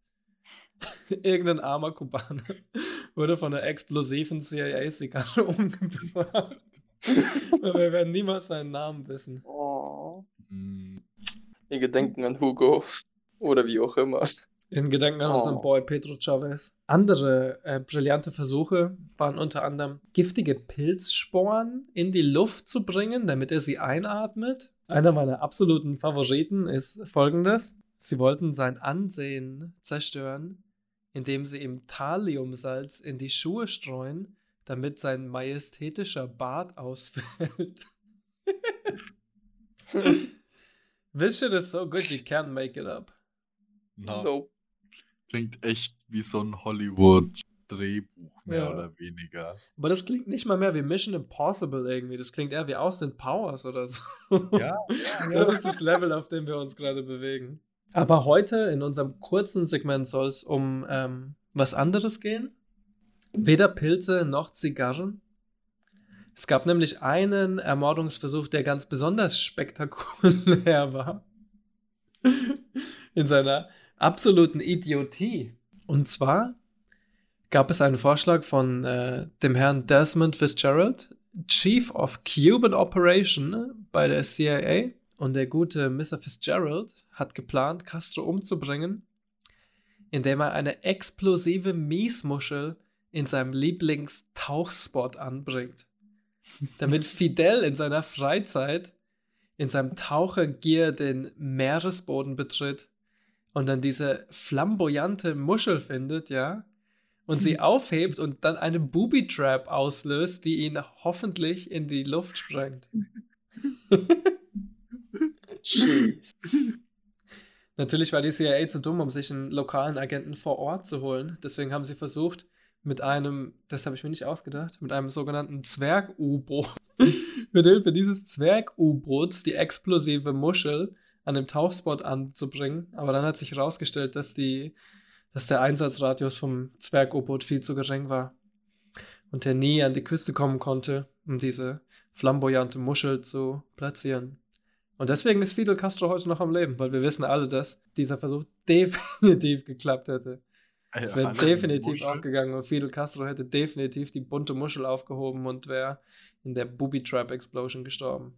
<laughs> Irgendein armer Kubaner <laughs> wurde von einer explosiven CIA-Zigarre <laughs> umgebracht. Und wir werden niemals seinen Namen wissen. Oh. Hm, In Gedenken an Hugo. Oder wie auch immer. In Gedenken an unseren Oh. Boy Pedro Chavez. Andere äh, brillante Versuche waren unter anderem, giftige Pilzsporen in die Luft zu bringen, damit er sie einatmet. Einer meiner absoluten Favoriten ist folgendes. Sie wollten sein Ansehen zerstören, indem sie ihm Thalliumsalz in die Schuhe streuen, damit sein majestätischer Bart <laughs> ausfällt. <laughs> This shit is so good, you can't make it up. na, Nope. Klingt echt wie so ein Hollywood-Drehbuch, mehr Ja. oder weniger. Aber das klingt nicht mal mehr wie Mission Impossible irgendwie. Das klingt eher wie Austin Powers oder so. <laughs> Ja, Das ist das Level, auf dem wir uns gerade bewegen. Aber heute in unserem kurzen Segment soll es um ähm, was anderes gehen. Weder Pilze noch Zigarren. Es gab nämlich einen Ermordungsversuch, der ganz besonders spektakulär <laughs> war. In seiner absoluten Idiotie. Und zwar gab es einen Vorschlag von äh, dem Herrn Desmond Fitzgerald, Chief of Cuban Operation bei der CIA. Und der gute Mr. Fitzgerald hat geplant, Castro umzubringen, indem er eine explosive Miesmuschel in seinem Lieblingstauchspot anbringt. Damit Fidel in seiner Freizeit in seinem Tauchergear den Meeresboden betritt und dann diese flamboyante Muschel findet, ja, und sie aufhebt und dann eine Booby Trap auslöst, die ihn hoffentlich in die Luft sprengt. Jeez. <laughs> Natürlich war die CIA zu dumm, um sich einen lokalen Agenten vor Ort zu holen. Deswegen haben sie versucht, mit einem, das habe ich mir nicht ausgedacht, mit einem sogenannten Zwerg-U-Boot, <laughs> mit Hilfe dieses Zwerg-U-Boots die explosive Muschel an dem Tauchspot anzubringen. Aber dann hat sich herausgestellt, dass, die, dass der Einsatzradius vom Zwerg-U-Boot viel zu gering war und er nie an die Küste kommen konnte, um diese flamboyante Muschel zu platzieren. Und deswegen ist Fidel Castro heute noch am Leben, weil wir wissen alle, dass dieser Versuch <laughs> definitiv geklappt hätte. Es wäre definitiv Muschel. aufgegangen und Fidel Castro hätte definitiv die bunte Muschel aufgehoben und wäre in der Booby Trap Explosion gestorben.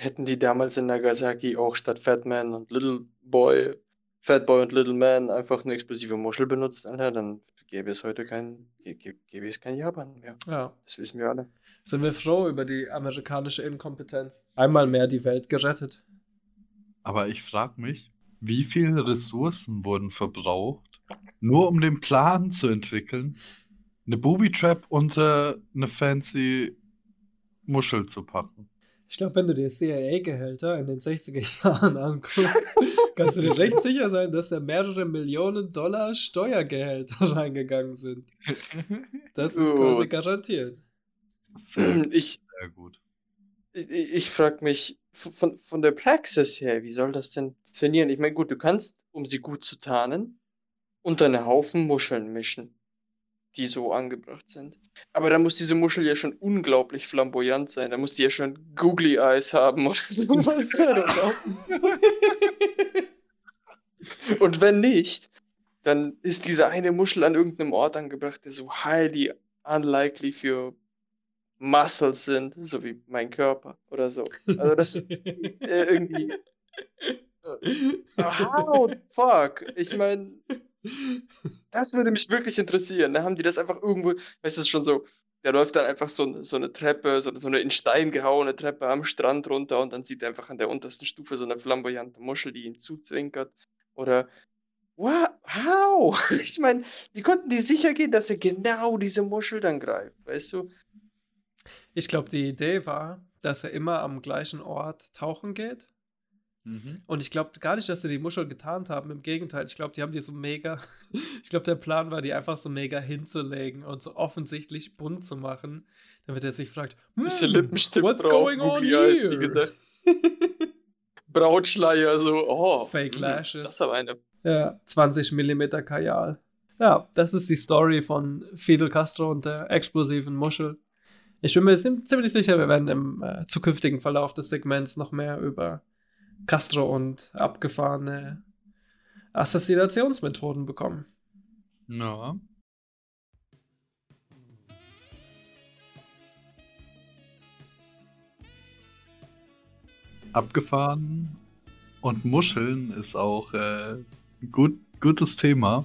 Hätten die damals in Nagasaki auch statt Fatman und Little Boy, Fat Boy und Little Man einfach eine explosive Muschel benutzt, Alter, dann gäbe es heute kein, gä- gä- gäbe es kein Japan mehr. Ja. Das wissen wir alle. Sind wir froh über die amerikanische Inkompetenz. Einmal mehr die Welt gerettet. Aber ich frage mich, wie viele Ressourcen wurden verbraucht, nur um den Plan zu entwickeln, eine Booby Trap unter eine fancy Muschel zu packen? Ich glaube, wenn du dir CIA-Gehälter in den 60er <laughs> Jahren anguckst, kannst du dir recht <laughs> sicher sein, dass da mehrere Millionen Dollar Steuergehälter <laughs> reingegangen sind. Das ist quasi garantiert. Sehr, <clears throat> Ich, sehr gut. ich, ich frage mich von, von der Praxis her, wie soll das denn funktionieren? Ich meine, gut, du kannst, um sie gut zu tarnen, unter einen Haufen Muscheln mischen, die so angebracht sind. Aber da muss diese Muschel ja schon unglaublich flamboyant sein. Da muss die ja schon Googly Eyes haben oder sowas. <laughs> <laughs> Und wenn nicht, dann ist diese eine Muschel an irgendeinem Ort angebracht, der so highly unlikely für Muscles sind, so wie mein Körper oder so. Also das äh, irgendwie. <laughs> Äh, how fuck? Ich meine, das würde mich wirklich interessieren. Da haben die das einfach irgendwo, weißt du, schon so, der läuft dann einfach so, eine- so eine Treppe, so, so eine in Stein gehauene Treppe am Strand runter und dann sieht er einfach an der untersten Stufe so eine flamboyante Muschel, die ihn zuzwinkert. Oder? How? <laughs> Ich meine, wie konnten die sicher gehen, dass er genau diese Muschel dann greift, weißt du? Ich glaube, die Idee war, dass er immer am gleichen Ort tauchen geht. Mhm. Und ich glaube gar nicht, dass sie die Muschel getarnt haben. Im Gegenteil, ich glaube, die haben die so mega. <laughs> Ich glaube, der Plan war, die einfach so mega hinzulegen und so offensichtlich bunt zu machen, damit er sich fragt: Bisschen "Hmm, Lippenstift what's drauf, going on Googly Eyes, wie here?" gesagt. <laughs> Brautschleier, so, oh. Fake hm, Lashes. Das ist aber eine. Ja, 20 mm Kajal. Ja, das ist die Story von Fidel Castro und der explosiven Muschel. Ich bin mir ziemlich sicher, wir werden im äh, zukünftigen Verlauf des Segments noch mehr über Castro und abgefahrene Assassinationsmethoden bekommen. Ja. Abgefahren und Muscheln ist auch äh, ein gut, gutes Thema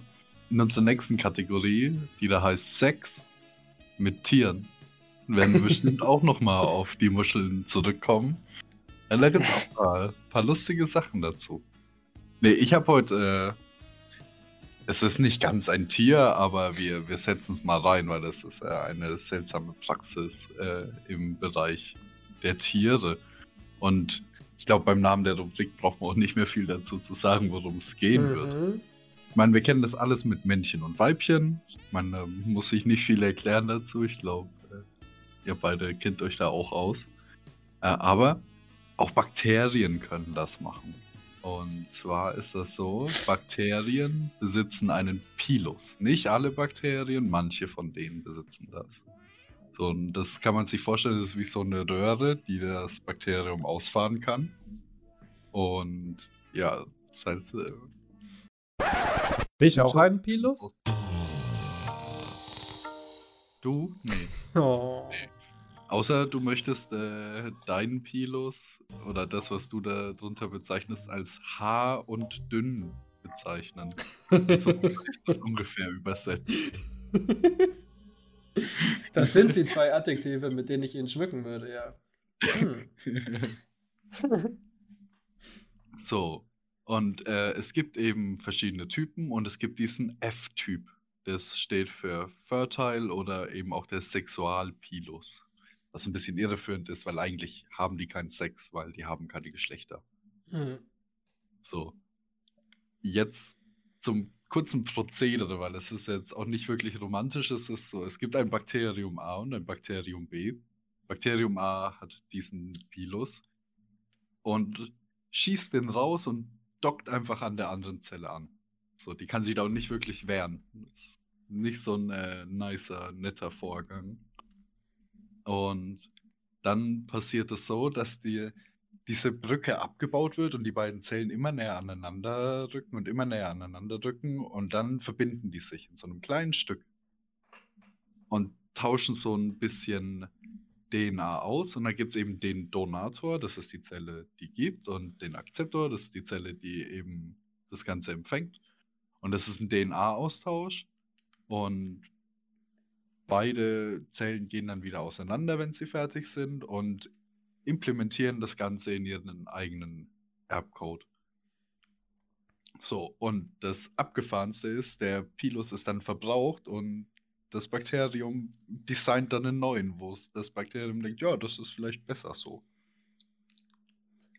in unserer nächsten Kategorie, die da heißt Sex mit Tieren. Werden wir bestimmt <laughs> auch nochmal auf die Muscheln zurückkommen. Ja, da gibt es auch ein paar, paar lustige Sachen dazu. Nee, ich habe heute äh, es ist nicht ganz ein Tier, aber wir, wir setzen es mal rein, weil das ist ja eine seltsame Praxis äh, im Bereich der Tiere. Und ich glaube, beim Namen der Rubrik braucht man auch nicht mehr viel dazu zu sagen, worum es gehen wird. Mhm. Ich meine, wir kennen das alles mit Männchen und Weibchen. Man äh, muss sich nicht viel erklären dazu. Ich glaube, äh, ihr beide kennt euch da auch aus. Äh, aber auch Bakterien können das machen. Und zwar ist das so, Bakterien besitzen einen Pilus. Nicht alle Bakterien, manche von denen besitzen das. So, und das kann man sich vorstellen, das ist wie so eine Röhre, die das Bakterium ausfahren kann. Und ja, das halt äh, ich auch ein Pilus? Du? Nee. Oh. Außer du möchtest äh, deinen Pilus oder das, was du da drunter bezeichnest, als Haar und dünn bezeichnen. So ist <laughs> das ungefähr übersetzt. Das sind die zwei Adjektive, mit denen ich ihn schmücken würde, ja. Hm. <laughs> So. Und äh, es gibt eben verschiedene Typen und es gibt diesen F-Typ. Das steht für Fertile oder eben auch der Sexualpilus. Was ein bisschen irreführend ist, weil eigentlich haben die keinen Sex, weil die haben keine Geschlechter. Hm. So. Jetzt zum kurzen Prozedere, weil es ist jetzt auch nicht wirklich romantisch. Es ist so, es gibt ein Bakterium A und ein Bakterium B. Bakterium A hat diesen Pilus und schießt den raus und dockt einfach an der anderen Zelle an. So, die kann sich da auch nicht wirklich wehren. Das ist nicht so ein äh, nicer, netter Vorgang. Und dann passiert es so, dass die, diese Brücke abgebaut wird und die beiden Zellen immer näher aneinander rücken und immer näher aneinander rücken und dann verbinden die sich in so einem kleinen Stück und tauschen so ein bisschen DNA aus. Und dann gibt es eben den Donator, das ist die Zelle, die gibt und den Akzeptor, das ist die Zelle, die eben das Ganze empfängt. Und das ist ein DNA-Austausch und beide Zellen gehen dann wieder auseinander, wenn sie fertig sind und implementieren das Ganze in ihren eigenen Erbcode. So, und das Abgefahrenste ist, der Pilus ist dann verbraucht und das Bakterium designt dann einen neuen, wo das Bakterium denkt, ja, das ist vielleicht besser so.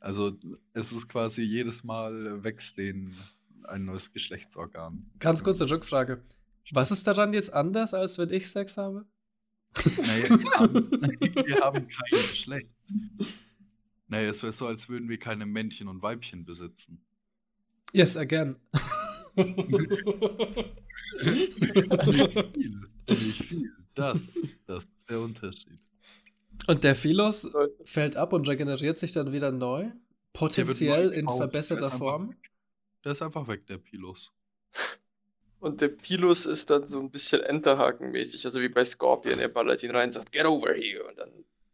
Also es ist quasi jedes Mal wächst denen ein neues Geschlechtsorgan. Ganz kurze Rückfrage. Was ist daran jetzt anders, als wenn ich Sex habe? Naja, wir <laughs> haben, <laughs> wir haben kein Geschlecht. Naja, es wäre so, als würden wir keine Männchen und Weibchen besitzen. Yes, again. Nicht viel. Nicht viel. Das, das ist der Unterschied. Und der Philos fällt ab und regeneriert sich dann wieder neu? Potenziell in verbesserter Form? weg. Der ist einfach weg, der Pilos. Und der Pilus ist dann so ein bisschen Enterhaken-mäßig, also wie bei Scorpion. Er ballert ihn rein und sagt, get over here. Und dann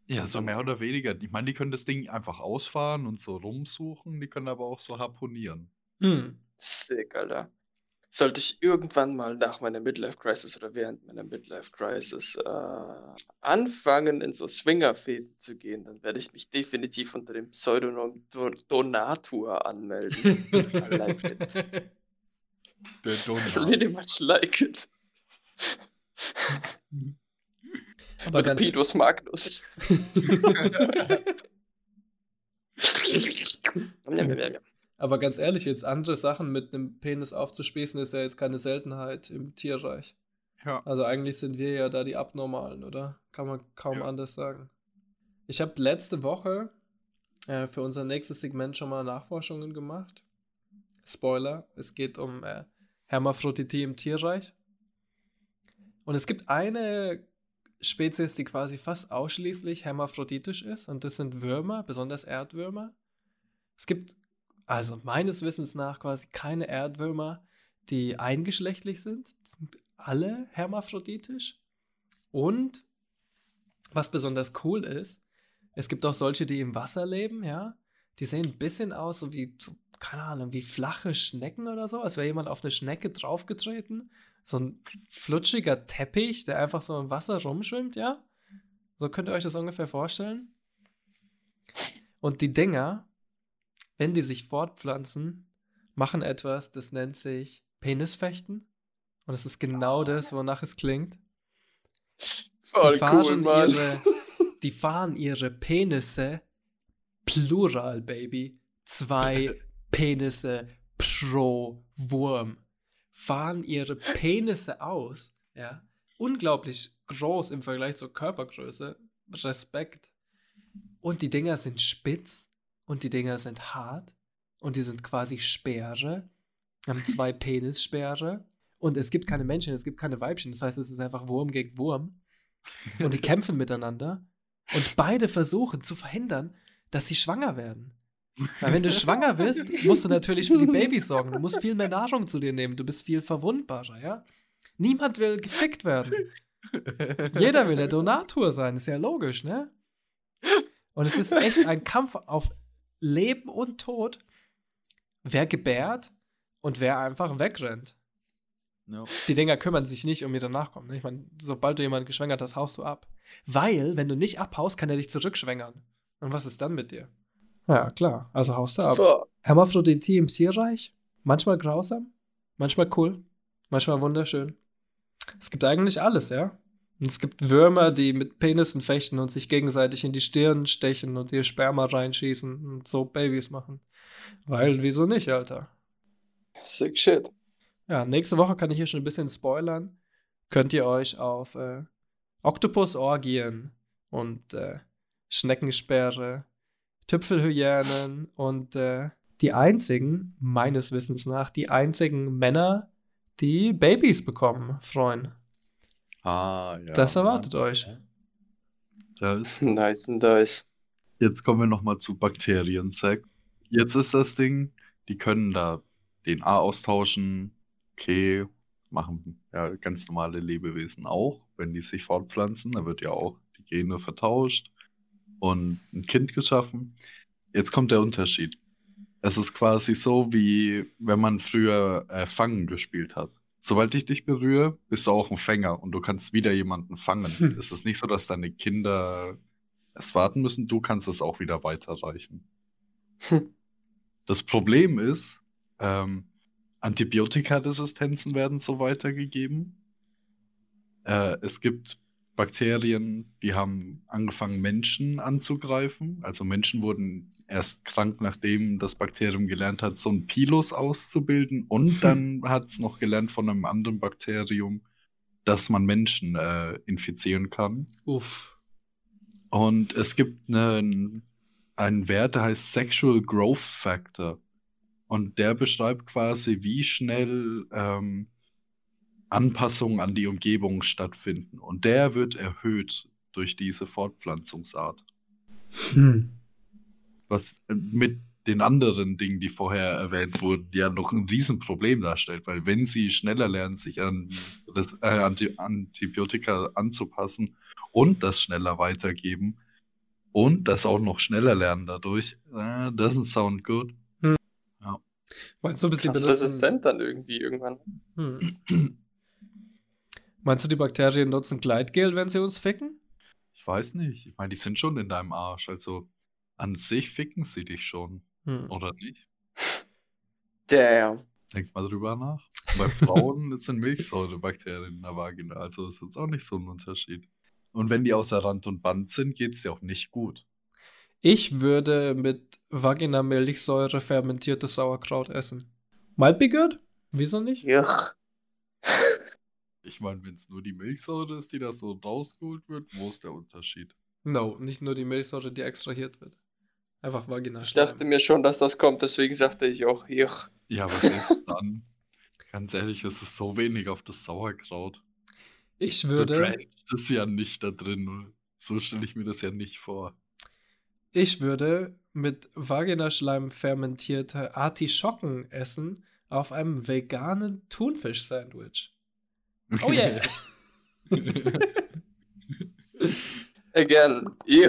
Ja, so mehr oder weniger. Ich meine, die können das Ding einfach ausfahren und so rumsuchen, die können aber auch so harponieren. Hm. Sick, Alter. Sollte ich irgendwann mal nach meiner Midlife Crisis oder während meiner Midlife Crisis äh, anfangen, in so Swingerfäden zu gehen, dann werde ich mich definitiv unter dem Pseudonym Do Donatur anmelden. <laughs> Der Donut. really much like it. Aber Mit ganz, Pidus Magnus. Aber ganz ehrlich, jetzt andere Sachen mit einem Penis aufzuspießen, ist ja jetzt keine Seltenheit im Tierreich. Ja. Also eigentlich sind wir ja da die Abnormalen, oder? Kann man kaum Ja. anders sagen. Ich habe letzte Woche äh, für unser nächstes Segment schon mal Nachforschungen gemacht. Spoiler, es geht um äh, Hermaphroditie im Tierreich. Und es gibt eine Spezies, die quasi fast ausschließlich hermaphroditisch ist, und das sind Würmer, besonders Erdwürmer. Es gibt also meines Wissens nach quasi keine Erdwürmer, die eingeschlechtlich sind. Die sind alle hermaphroditisch. Und was besonders cool ist, es gibt auch solche, die im Wasser leben, ja. Die sehen ein bisschen aus, so wie, so, keine Ahnung, wie flache Schnecken oder so, als wäre jemand auf eine Schnecke draufgetreten. So ein flutschiger Teppich, der einfach so im Wasser rumschwimmt, ja. So könnt ihr euch das ungefähr vorstellen. Und die Dinger, wenn die sich fortpflanzen, machen etwas, das nennt sich Penisfechten. Und es ist genau das, wonach es klingt. Voll die, fahren cool, ihre, die fahren ihre Penisse plural, Baby. Zwei <laughs> Penisse pro Wurm. Fahren ihre Penisse aus. Ja. Unglaublich groß im Vergleich zur Körpergröße. Respekt. Und die Dinger sind spitz und die Dinger sind hart und die sind quasi Speere. Haben <laughs> zwei Penisspeere. Und es gibt keine Männchen, es gibt keine Weibchen. Das heißt, es ist einfach Wurm gegen Wurm. Und die <laughs> kämpfen miteinander. Und beide versuchen zu verhindern, dass sie schwanger werden. Weil wenn du schwanger wirst, musst du natürlich für die Babys sorgen. Du musst viel mehr Nahrung zu dir nehmen. Du bist viel verwundbarer, ja? Niemand will gefickt werden. Jeder will der Donatur sein. Ist ja logisch, ne? Und es ist echt ein Kampf auf Leben und Tod. Wer gebärt und wer einfach wegrennt. Ja. Die Dinger kümmern sich nicht um ihre Nachkommen. ne? Ich meine, sobald du jemanden geschwängert hast, haust du ab. Weil, wenn du nicht abhaust, kann er dich zurückschwängern. Und was ist dann mit dir? Ja, klar. Also haust du ab. So. Hermaphroditie im Tierreich? Manchmal grausam, manchmal cool, manchmal wunderschön. Es gibt eigentlich alles, ja. Und es gibt Würmer, die mit Penissen fechten und sich gegenseitig in die Stirn stechen und ihr Sperma reinschießen und so Babys machen. Weil, wieso nicht, Alter? Sick shit. Ja, nächste Woche kann ich hier schon ein bisschen spoilern. Könnt ihr euch auf äh, Oktopusorgien und äh, Schneckensperre, Tüpfelhyänen und äh, die einzigen, meines Wissens nach, die einzigen Männer, die Babys bekommen, freuen. Ah, ja. das erwartet euch. Das. <laughs> Nice and nice. Jetzt kommen wir nochmal zu Bakterien-Sack. Jetzt ist das Ding, die können da DNA austauschen. Okay, machen ja ganz normale Lebewesen auch, wenn die sich fortpflanzen. Da wird ja auch die Gene vertauscht und ein Kind geschaffen. Jetzt kommt der Unterschied. Es ist quasi so, wie wenn man früher äh, Fangen gespielt hat. Sobald ich dich berühre, bist du auch ein Fänger und du kannst wieder jemanden fangen. Hm. Es ist nicht so, dass deine Kinder es warten müssen, du kannst es auch wieder weiterreichen. Hm. Das Problem ist, ähm, Antibiotikaresistenzen werden so weitergegeben. Äh, es gibt Bakterien, die haben angefangen, Menschen anzugreifen. Also Menschen wurden erst krank, nachdem das Bakterium gelernt hat, so einen Pilus auszubilden. Und <laughs> dann hat es noch gelernt von einem anderen Bakterium, dass man Menschen äh, infizieren kann. Uff. Und es gibt einen, einen Wert, der heißt Sexual Growth Factor. Und der beschreibt quasi, wie schnell ähm, Anpassungen an die Umgebung stattfinden. Und der wird erhöht durch diese Fortpflanzungsart. Hm. Was äh, mit den anderen Dingen, die vorher erwähnt wurden, ja noch ein Riesenproblem darstellt, weil wenn sie schneller lernen, sich an das, äh, Anti Antibiotika anzupassen und das schneller weitergeben und das auch noch schneller lernen dadurch, äh, doesn't sound good. Hm. Ja. Meinst du, bis sie Krass benutzen? resistent dann irgendwie irgendwann. Hm. <clears throat> <clears throat> Meinst du, die Bakterien nutzen Gleitgel, wenn sie uns ficken? Ich weiß nicht. Ich meine, die sind schon in deinem Arsch. Also an sich ficken sie dich schon. Hm. Oder nicht? Damn. Denk mal drüber nach. Bei Frauen sind Milchsäurebakterien in der Vagina. Also ist jetzt auch nicht so ein Unterschied. Und wenn die außer Rand und Band sind, geht es ja auch nicht gut. Ich würde mit Vagina-Milchsäure fermentiertes Sauerkraut essen. Might be good? Wieso nicht? Juch. Ich meine, wenn es nur die Milchsäure ist, die da so rausgeholt wird, wo ist der Unterschied? No, nicht nur die Milchsäure, die extrahiert wird. Einfach Vagina. Ich dachte mir schon, dass das kommt, deswegen sagte ich auch, juch. Ja, aber selbst dann, ganz ehrlich, es ist so wenig auf das Sauerkraut. Ich Du würde, drankt es ja nicht da drin. So stelle ich mir das ja nicht vor. ich würde mit Vaginaschleim fermentierte Artischocken essen auf einem veganen Thunfisch-Sandwich. Oh yeah! <laughs> Again, ich.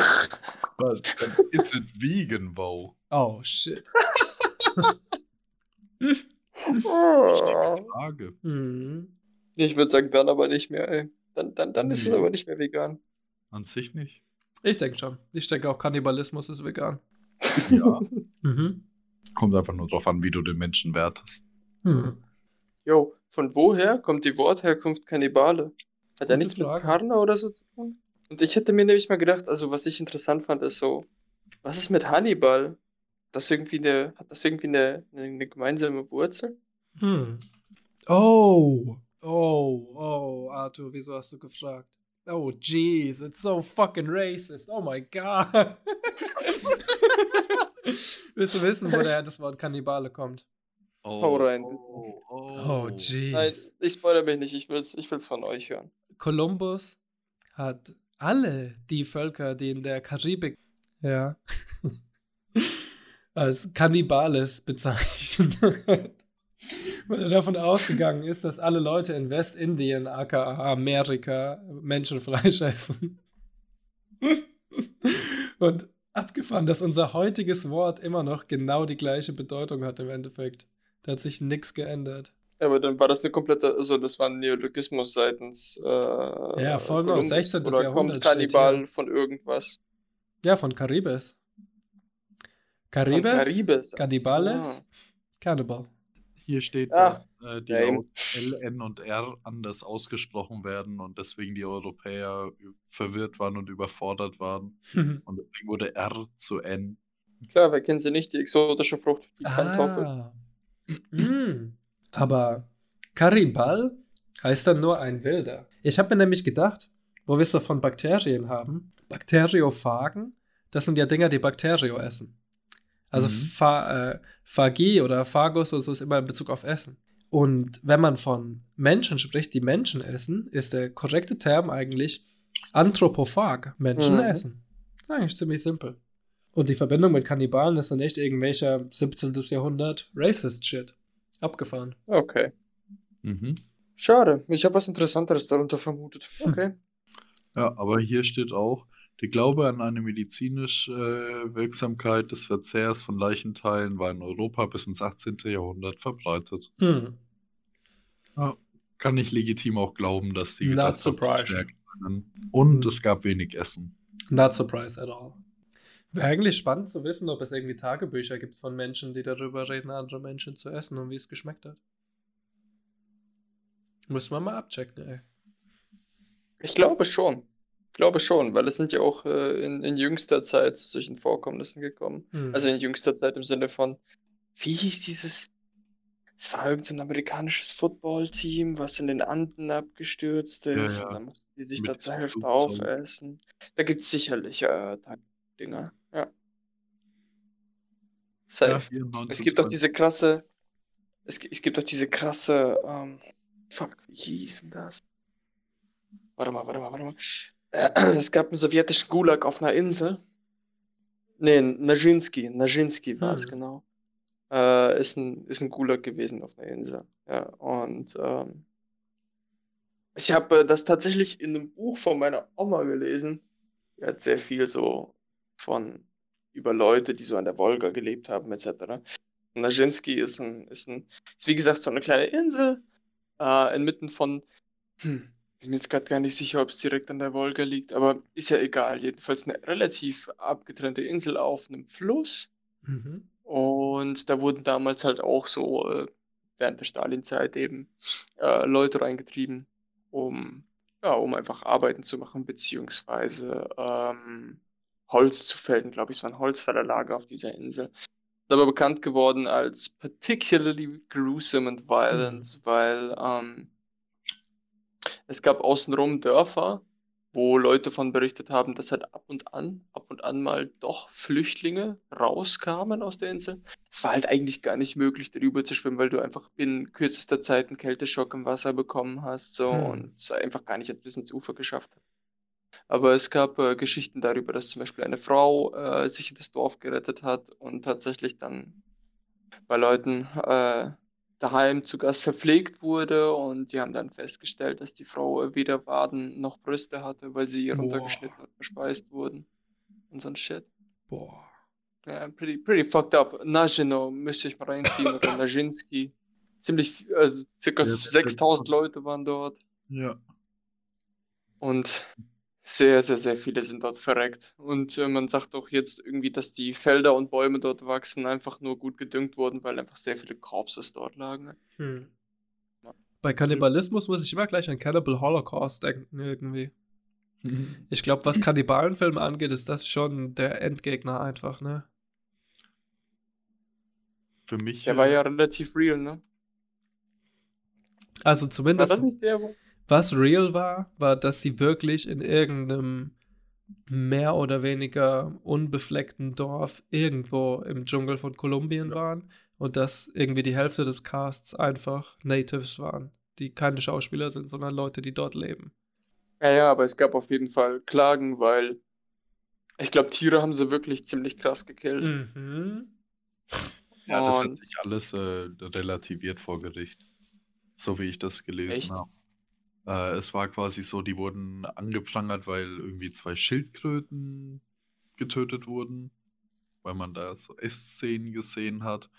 But, but is it vegan, wow? Oh shit. Oh. Frage. Hm. Ich würde sagen, dann aber nicht mehr, ey. Dann, dann, dann ist es aber nicht mehr vegan. An sich nicht. Ich denke schon. Ich denke auch, Kannibalismus ist vegan. Ja. <laughs> Mhm. Kommt einfach nur drauf an, wie du den Menschen wertest. Hm. Jo, von woher kommt die Wortherkunft Kannibale? Hat ja nichts Frage. mit Karna oder so zu tun? Und ich hätte mir nämlich mal gedacht, also was ich interessant fand, ist so, was ist mit Hannibal? Das irgendwie eine, hat das irgendwie eine, eine, eine gemeinsame Wurzel? Hm. Oh. Oh, oh, Arthur, wieso hast du gefragt? Oh, jeez, it's so fucking racist. Oh my god. <laughs> Willst du wissen, woher das Wort Kannibale kommt? Hau rein. Oh, Oh, Nein, jeez. ich spoilere mich nicht, ich will's, ich will's von euch hören. Kolumbus hat alle die Völker, die in der Karibik ja, <laughs> als Kannibales bezeichnet, weil er davon ausgegangen ist, dass alle Leute in Westindien, aka Amerika, Menschenfleisch <laughs> essen. Und abgefahren, dass unser heutiges Wort immer noch genau die gleiche Bedeutung hat im Endeffekt. Da hat sich nichts geändert. Aber dann war das eine komplette, also das war ein Neologismus seitens äh, Ja, voll noch, Kolumbus. 16. Oder Jahrhundert kommt steht Kannibal hier. von irgendwas? Ja, von Karibes. Von Karibes? Karibes. ach Cannibales? so. Cannibal. Hier steht, Ah, dass äh, die L, N und R anders ausgesprochen werden und deswegen die Europäer verwirrt waren und überfordert waren. <laughs> Und deswegen wurde R zu N. Klar, wer kennt sie nicht, die exotische Frucht, die Kartoffel. Mm. Aber Karibal heißt dann nur ein Wilder. Ich habe mir nämlich gedacht, wo wir es so von Bakterien haben, Bakteriophagen, das sind ja Dinger, die Bakterio essen. Also Mhm. Pha äh, Phagie oder Phagus oder so ist immer in Bezug auf Essen. Und wenn man von Menschen spricht, die Menschen essen, ist der korrekte Term eigentlich Anthropophag, Menschen Mhm. essen. Das ist eigentlich ziemlich simpel. Und die Verbindung mit Kannibalen ist dann nicht irgendwelcher 17. Jahrhundert Racist-Shit. Abgefahren. Okay. Mhm. Schade, ich habe was Interessanteres darunter vermutet. Okay. Ja, aber hier steht auch, der Glaube an eine medizinische äh, Wirksamkeit des Verzehrs von Leichenteilen war in Europa bis ins 18. Jahrhundert verbreitet. Hm. Ja, kann ich legitim auch glauben, dass die Not surprised. Und es gab wenig Essen. Not surprised at all. Wäre eigentlich spannend zu wissen, ob es irgendwie Tagebücher gibt von Menschen, die darüber reden, andere Menschen zu essen und wie es geschmeckt hat. Müssen wir mal abchecken, ey. Ich glaube schon. Glaube schon, weil es sind ja auch äh, in, in jüngster Zeit zu solchen Vorkommnissen gekommen. Hm. Also in jüngster Zeit im Sinne von, wie hieß dieses? Es war irgend so ein amerikanisches Footballteam, was in den Anden abgestürzt Ja, ist. ja. Und dann mussten die sich Mit da zur Hälfte aufessen. Da gibt es sicherlich äh, Dinger. Ja. Es gibt 1920. diese krasse, es, es gibt auch diese krasse, ähm, fuck, wie hieß denn das? Warte mal, warte mal, warte mal. Äh, <clears throat> es gab einen sowjetischen Gulag auf einer Insel. Nee, Najinski, Najinski war es Hm. genau. Äh, ist ein, ist ein Gulag gewesen auf einer Insel. Ja, und ähm, ich habe äh, das tatsächlich in einem Buch von meiner Oma gelesen. Die hat sehr viel so von über Leute, die so an der Wolga gelebt haben, etc. Und Najinski ist ein, ist ein, ist wie gesagt so eine kleine Insel, äh, inmitten von, hm, bin mir jetzt gerade gar nicht sicher, ob es direkt an der Wolga liegt, aber ist ja egal. Jedenfalls eine relativ abgetrennte Insel auf einem Fluss. Mhm. Und da wurden damals halt auch so äh, während der Stalinzeit eben äh, Leute reingetrieben, um, ja, um einfach Arbeiten zu machen, beziehungsweise ähm, Holz zu fällen. Glaube ich, es war ein Holzfällerlager auf dieser Insel. Ist aber bekannt geworden als particularly gruesome and violent, weil ähm, es gab außenrum Dörfer, wo Leute von berichtet haben, dass halt ab und an, ab und an mal doch Flüchtlinge rauskamen aus der Insel. Es war halt eigentlich gar nicht möglich, darüber zu schwimmen, weil du einfach binnen kürzester Zeit einen Kälteschock im Wasser bekommen hast, so Hm. und es einfach gar nicht bis ins Ufer geschafft hat. Aber es gab äh, Geschichten darüber, dass zum Beispiel eine Frau äh, sich in das Dorf gerettet hat und tatsächlich dann bei Leuten äh, daheim zu Gast verpflegt wurde und die haben dann festgestellt, dass die Frau weder Waden noch Brüste hatte, weil sie ihr Boah. runtergeschnitten und verspeist wurden. Und so ein Shit. Boah. Ja, pretty, pretty fucked up. Najino müsste ich mal reinziehen oder Najinski. Ziemlich, also circa Ja, das ist 6000 Leute waren dort Ja. und sehr, sehr, sehr viele sind dort verreckt. Und äh, man sagt auch jetzt irgendwie, dass die Felder und Bäume dort wachsen, einfach nur gut gedüngt wurden, weil einfach sehr viele Korpses dort lagen. Hm. Bei Kannibalismus muss ich immer gleich an Cannibal Holocaust denken, irgendwie. <laughs> Ich glaube, was Kannibalenfilme angeht, ist das schon der Endgegner einfach, ne? Für mich. Der war äh, ja relativ real, ne? Also War zumindest, das nicht der, wo. Was real war, war, dass sie wirklich in irgendeinem mehr oder weniger unbefleckten Dorf irgendwo im Dschungel von Kolumbien waren und dass irgendwie die Hälfte des Casts einfach Natives waren, die keine Schauspieler sind, sondern Leute, die dort leben. Ja, ja, aber es gab auf jeden Fall Klagen, weil ich glaube, Tiere haben sie wirklich ziemlich krass gekillt. Mhm. Ja, das hat sich alles äh, relativiert vor Gericht. So wie ich das gelesen habe. Äh, es war quasi so, die wurden angeprangert, weil irgendwie zwei Schildkröten getötet wurden, weil man da so Essszenen gesehen hat.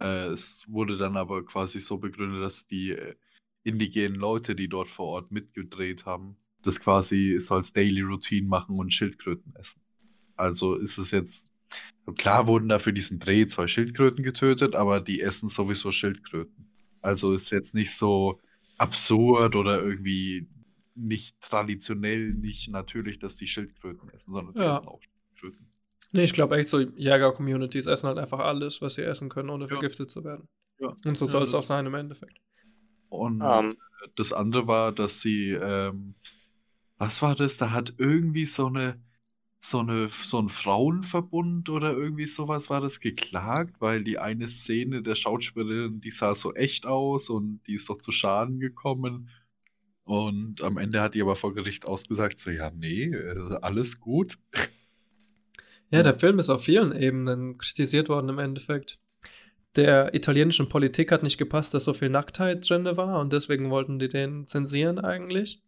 Äh, es wurde dann aber quasi so begründet, dass die äh, indigenen Leute, die dort vor Ort mitgedreht haben, das quasi so als Daily Routine machen und Schildkröten essen. Also ist es jetzt, klar wurden da für diesen Dreh zwei Schildkröten getötet, aber die essen sowieso Schildkröten. Also ist jetzt nicht so absurd oder irgendwie nicht traditionell, nicht natürlich, dass die Schildkröten essen, sondern die Ja. essen auch Schildkröten. Nee, ich glaube echt so, Jäger-Communities essen halt einfach alles, was sie essen können, ohne Ja. vergiftet zu werden. Ja. Und so soll es Ja. auch sein im Endeffekt. Und ähm, das andere war, dass sie, ähm, was war das? Da hat irgendwie so eine, so eine, so ein Frauenverbund oder irgendwie sowas war das geklagt, weil die eine Szene der Schauspielerin, die sah so echt aus und die ist doch zu Schaden gekommen. Und am Ende hat die aber vor Gericht ausgesagt, so, ja, nee, alles gut. Ja, der Film ist auf vielen Ebenen kritisiert worden im Endeffekt. Der italienischen Politik hat nicht gepasst, dass so viel Nacktheit drin war und deswegen wollten die den zensieren eigentlich.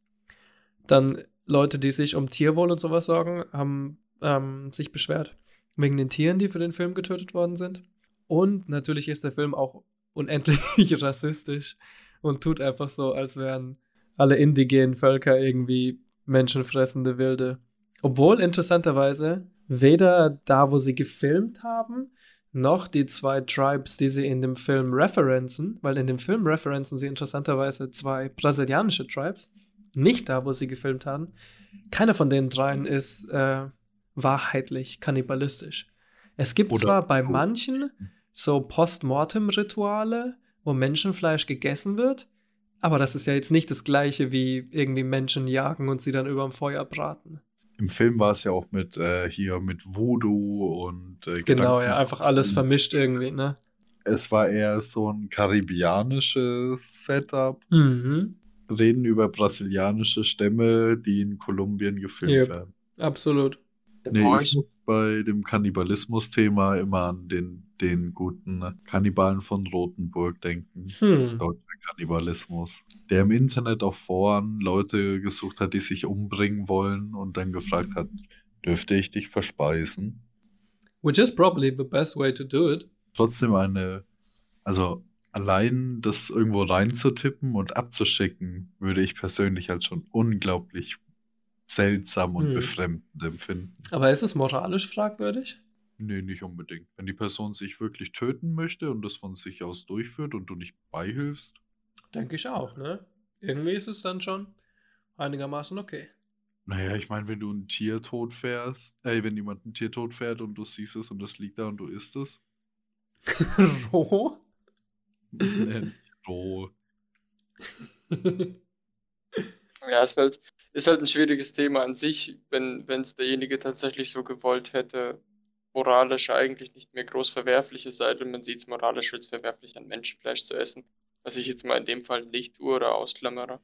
Dann Leute, die sich um Tierwohl und sowas sorgen, haben ähm, sich beschwert wegen den Tieren, die für den Film getötet worden sind. Und natürlich ist der Film auch unendlich <laughs> rassistisch und tut einfach so, als wären alle indigenen Völker irgendwie menschenfressende Wilde. Obwohl interessanterweise weder da, wo sie gefilmt haben, noch die zwei Tribes, die sie in dem Film referenzen, weil in dem Film referenzen sie interessanterweise zwei brasilianische Tribes, nicht da, wo sie gefilmt haben. Keiner von den dreien ist äh, wahrheitlich kannibalistisch. Es gibt Oder- zwar bei manchen so Postmortem-Rituale, wo Menschenfleisch gegessen wird, aber das ist ja jetzt nicht das gleiche wie irgendwie Menschen jagen und sie dann überm Feuer braten. Im Film war es ja auch mit äh, hier mit Voodoo und äh, Genau, ja, einfach alles vermischt irgendwie, ne? Es war eher so ein karibianisches Setup. Mhm. Reden über brasilianische Stämme, die in Kolumbien gefilmt Yep. werden. Absolut. Nee, ich muss bei dem Kannibalismus-Thema immer an den, den guten Kannibalen von Rothenburg denken. Hm. Deutscher Kannibalismus. Der im Internet auf Foren Leute gesucht hat, die sich umbringen wollen und dann gefragt hat, dürfte ich dich verspeisen? Which is probably the best way to do it. Trotzdem eine, also allein das irgendwo reinzutippen und abzuschicken, würde ich persönlich als schon unglaublich seltsam und Hm. befremdend empfinden. Aber ist es moralisch fragwürdig? Nee, nicht unbedingt. Wenn die Person sich wirklich töten möchte und das von sich aus durchführt und du nicht beihilfst, Denke ich auch, ne? Irgendwie ist es dann schon einigermaßen okay. naja, ich meine, wenn du ein Tier tot fährst, ey, wenn jemand ein Tier tot fährt und du siehst es und es liegt da und du isst es, <laughs> Roh? Äh, roh. Ja, ist halt, ist halt ein schwieriges Thema an sich, wenn es derjenige tatsächlich so gewollt hätte, moralisch eigentlich nicht mehr groß verwerflich, es sei denn, man sieht es moralisch als verwerflich, an Menschenfleisch zu essen, was ich jetzt mal in dem Fall nicht tue oder ausklammere.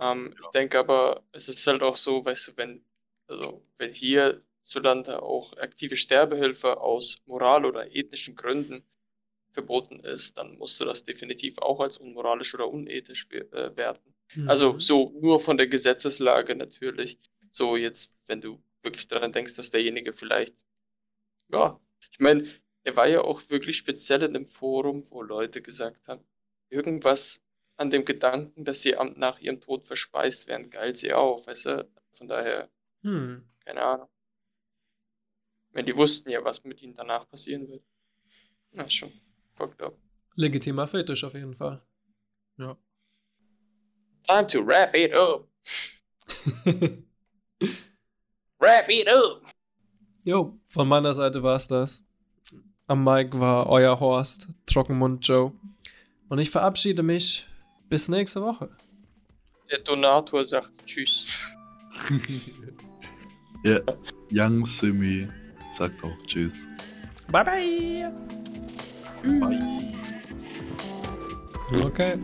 Ähm, Ich denke aber, es ist halt auch so, weißt du, wenn, also wenn hierzulande auch aktive Sterbehilfe aus Moral- oder ethnischen Gründen verboten ist, dann musst du das definitiv auch als unmoralisch oder unethisch äh, werten. Also Mhm. so nur von der Gesetzeslage natürlich. So jetzt, wenn du wirklich daran denkst, dass derjenige vielleicht, ja, ich meine, er war ja auch wirklich speziell in einem Forum, wo Leute gesagt haben, irgendwas an dem Gedanken, dass sie am, nach ihrem Tod verspeist werden, geilt sie auch, weißt du? Von daher, Hm. keine Ahnung. Wenn die wussten ja, was mit ihnen danach passieren wird. Na, schon fucked up. Legitimer Fetisch auf jeden Fall. Ja. Time to wrap it up. <laughs> Wrap it up. Jo, von meiner Seite war es das. Am Mic war euer Horst, Trockenmund Joe. Und ich verabschiede mich bis nächste Woche. Der Donator sagt Tschüss. <laughs> Ja, Young Simi sagt auch Tschüss. Bye bye. Bye. Okay.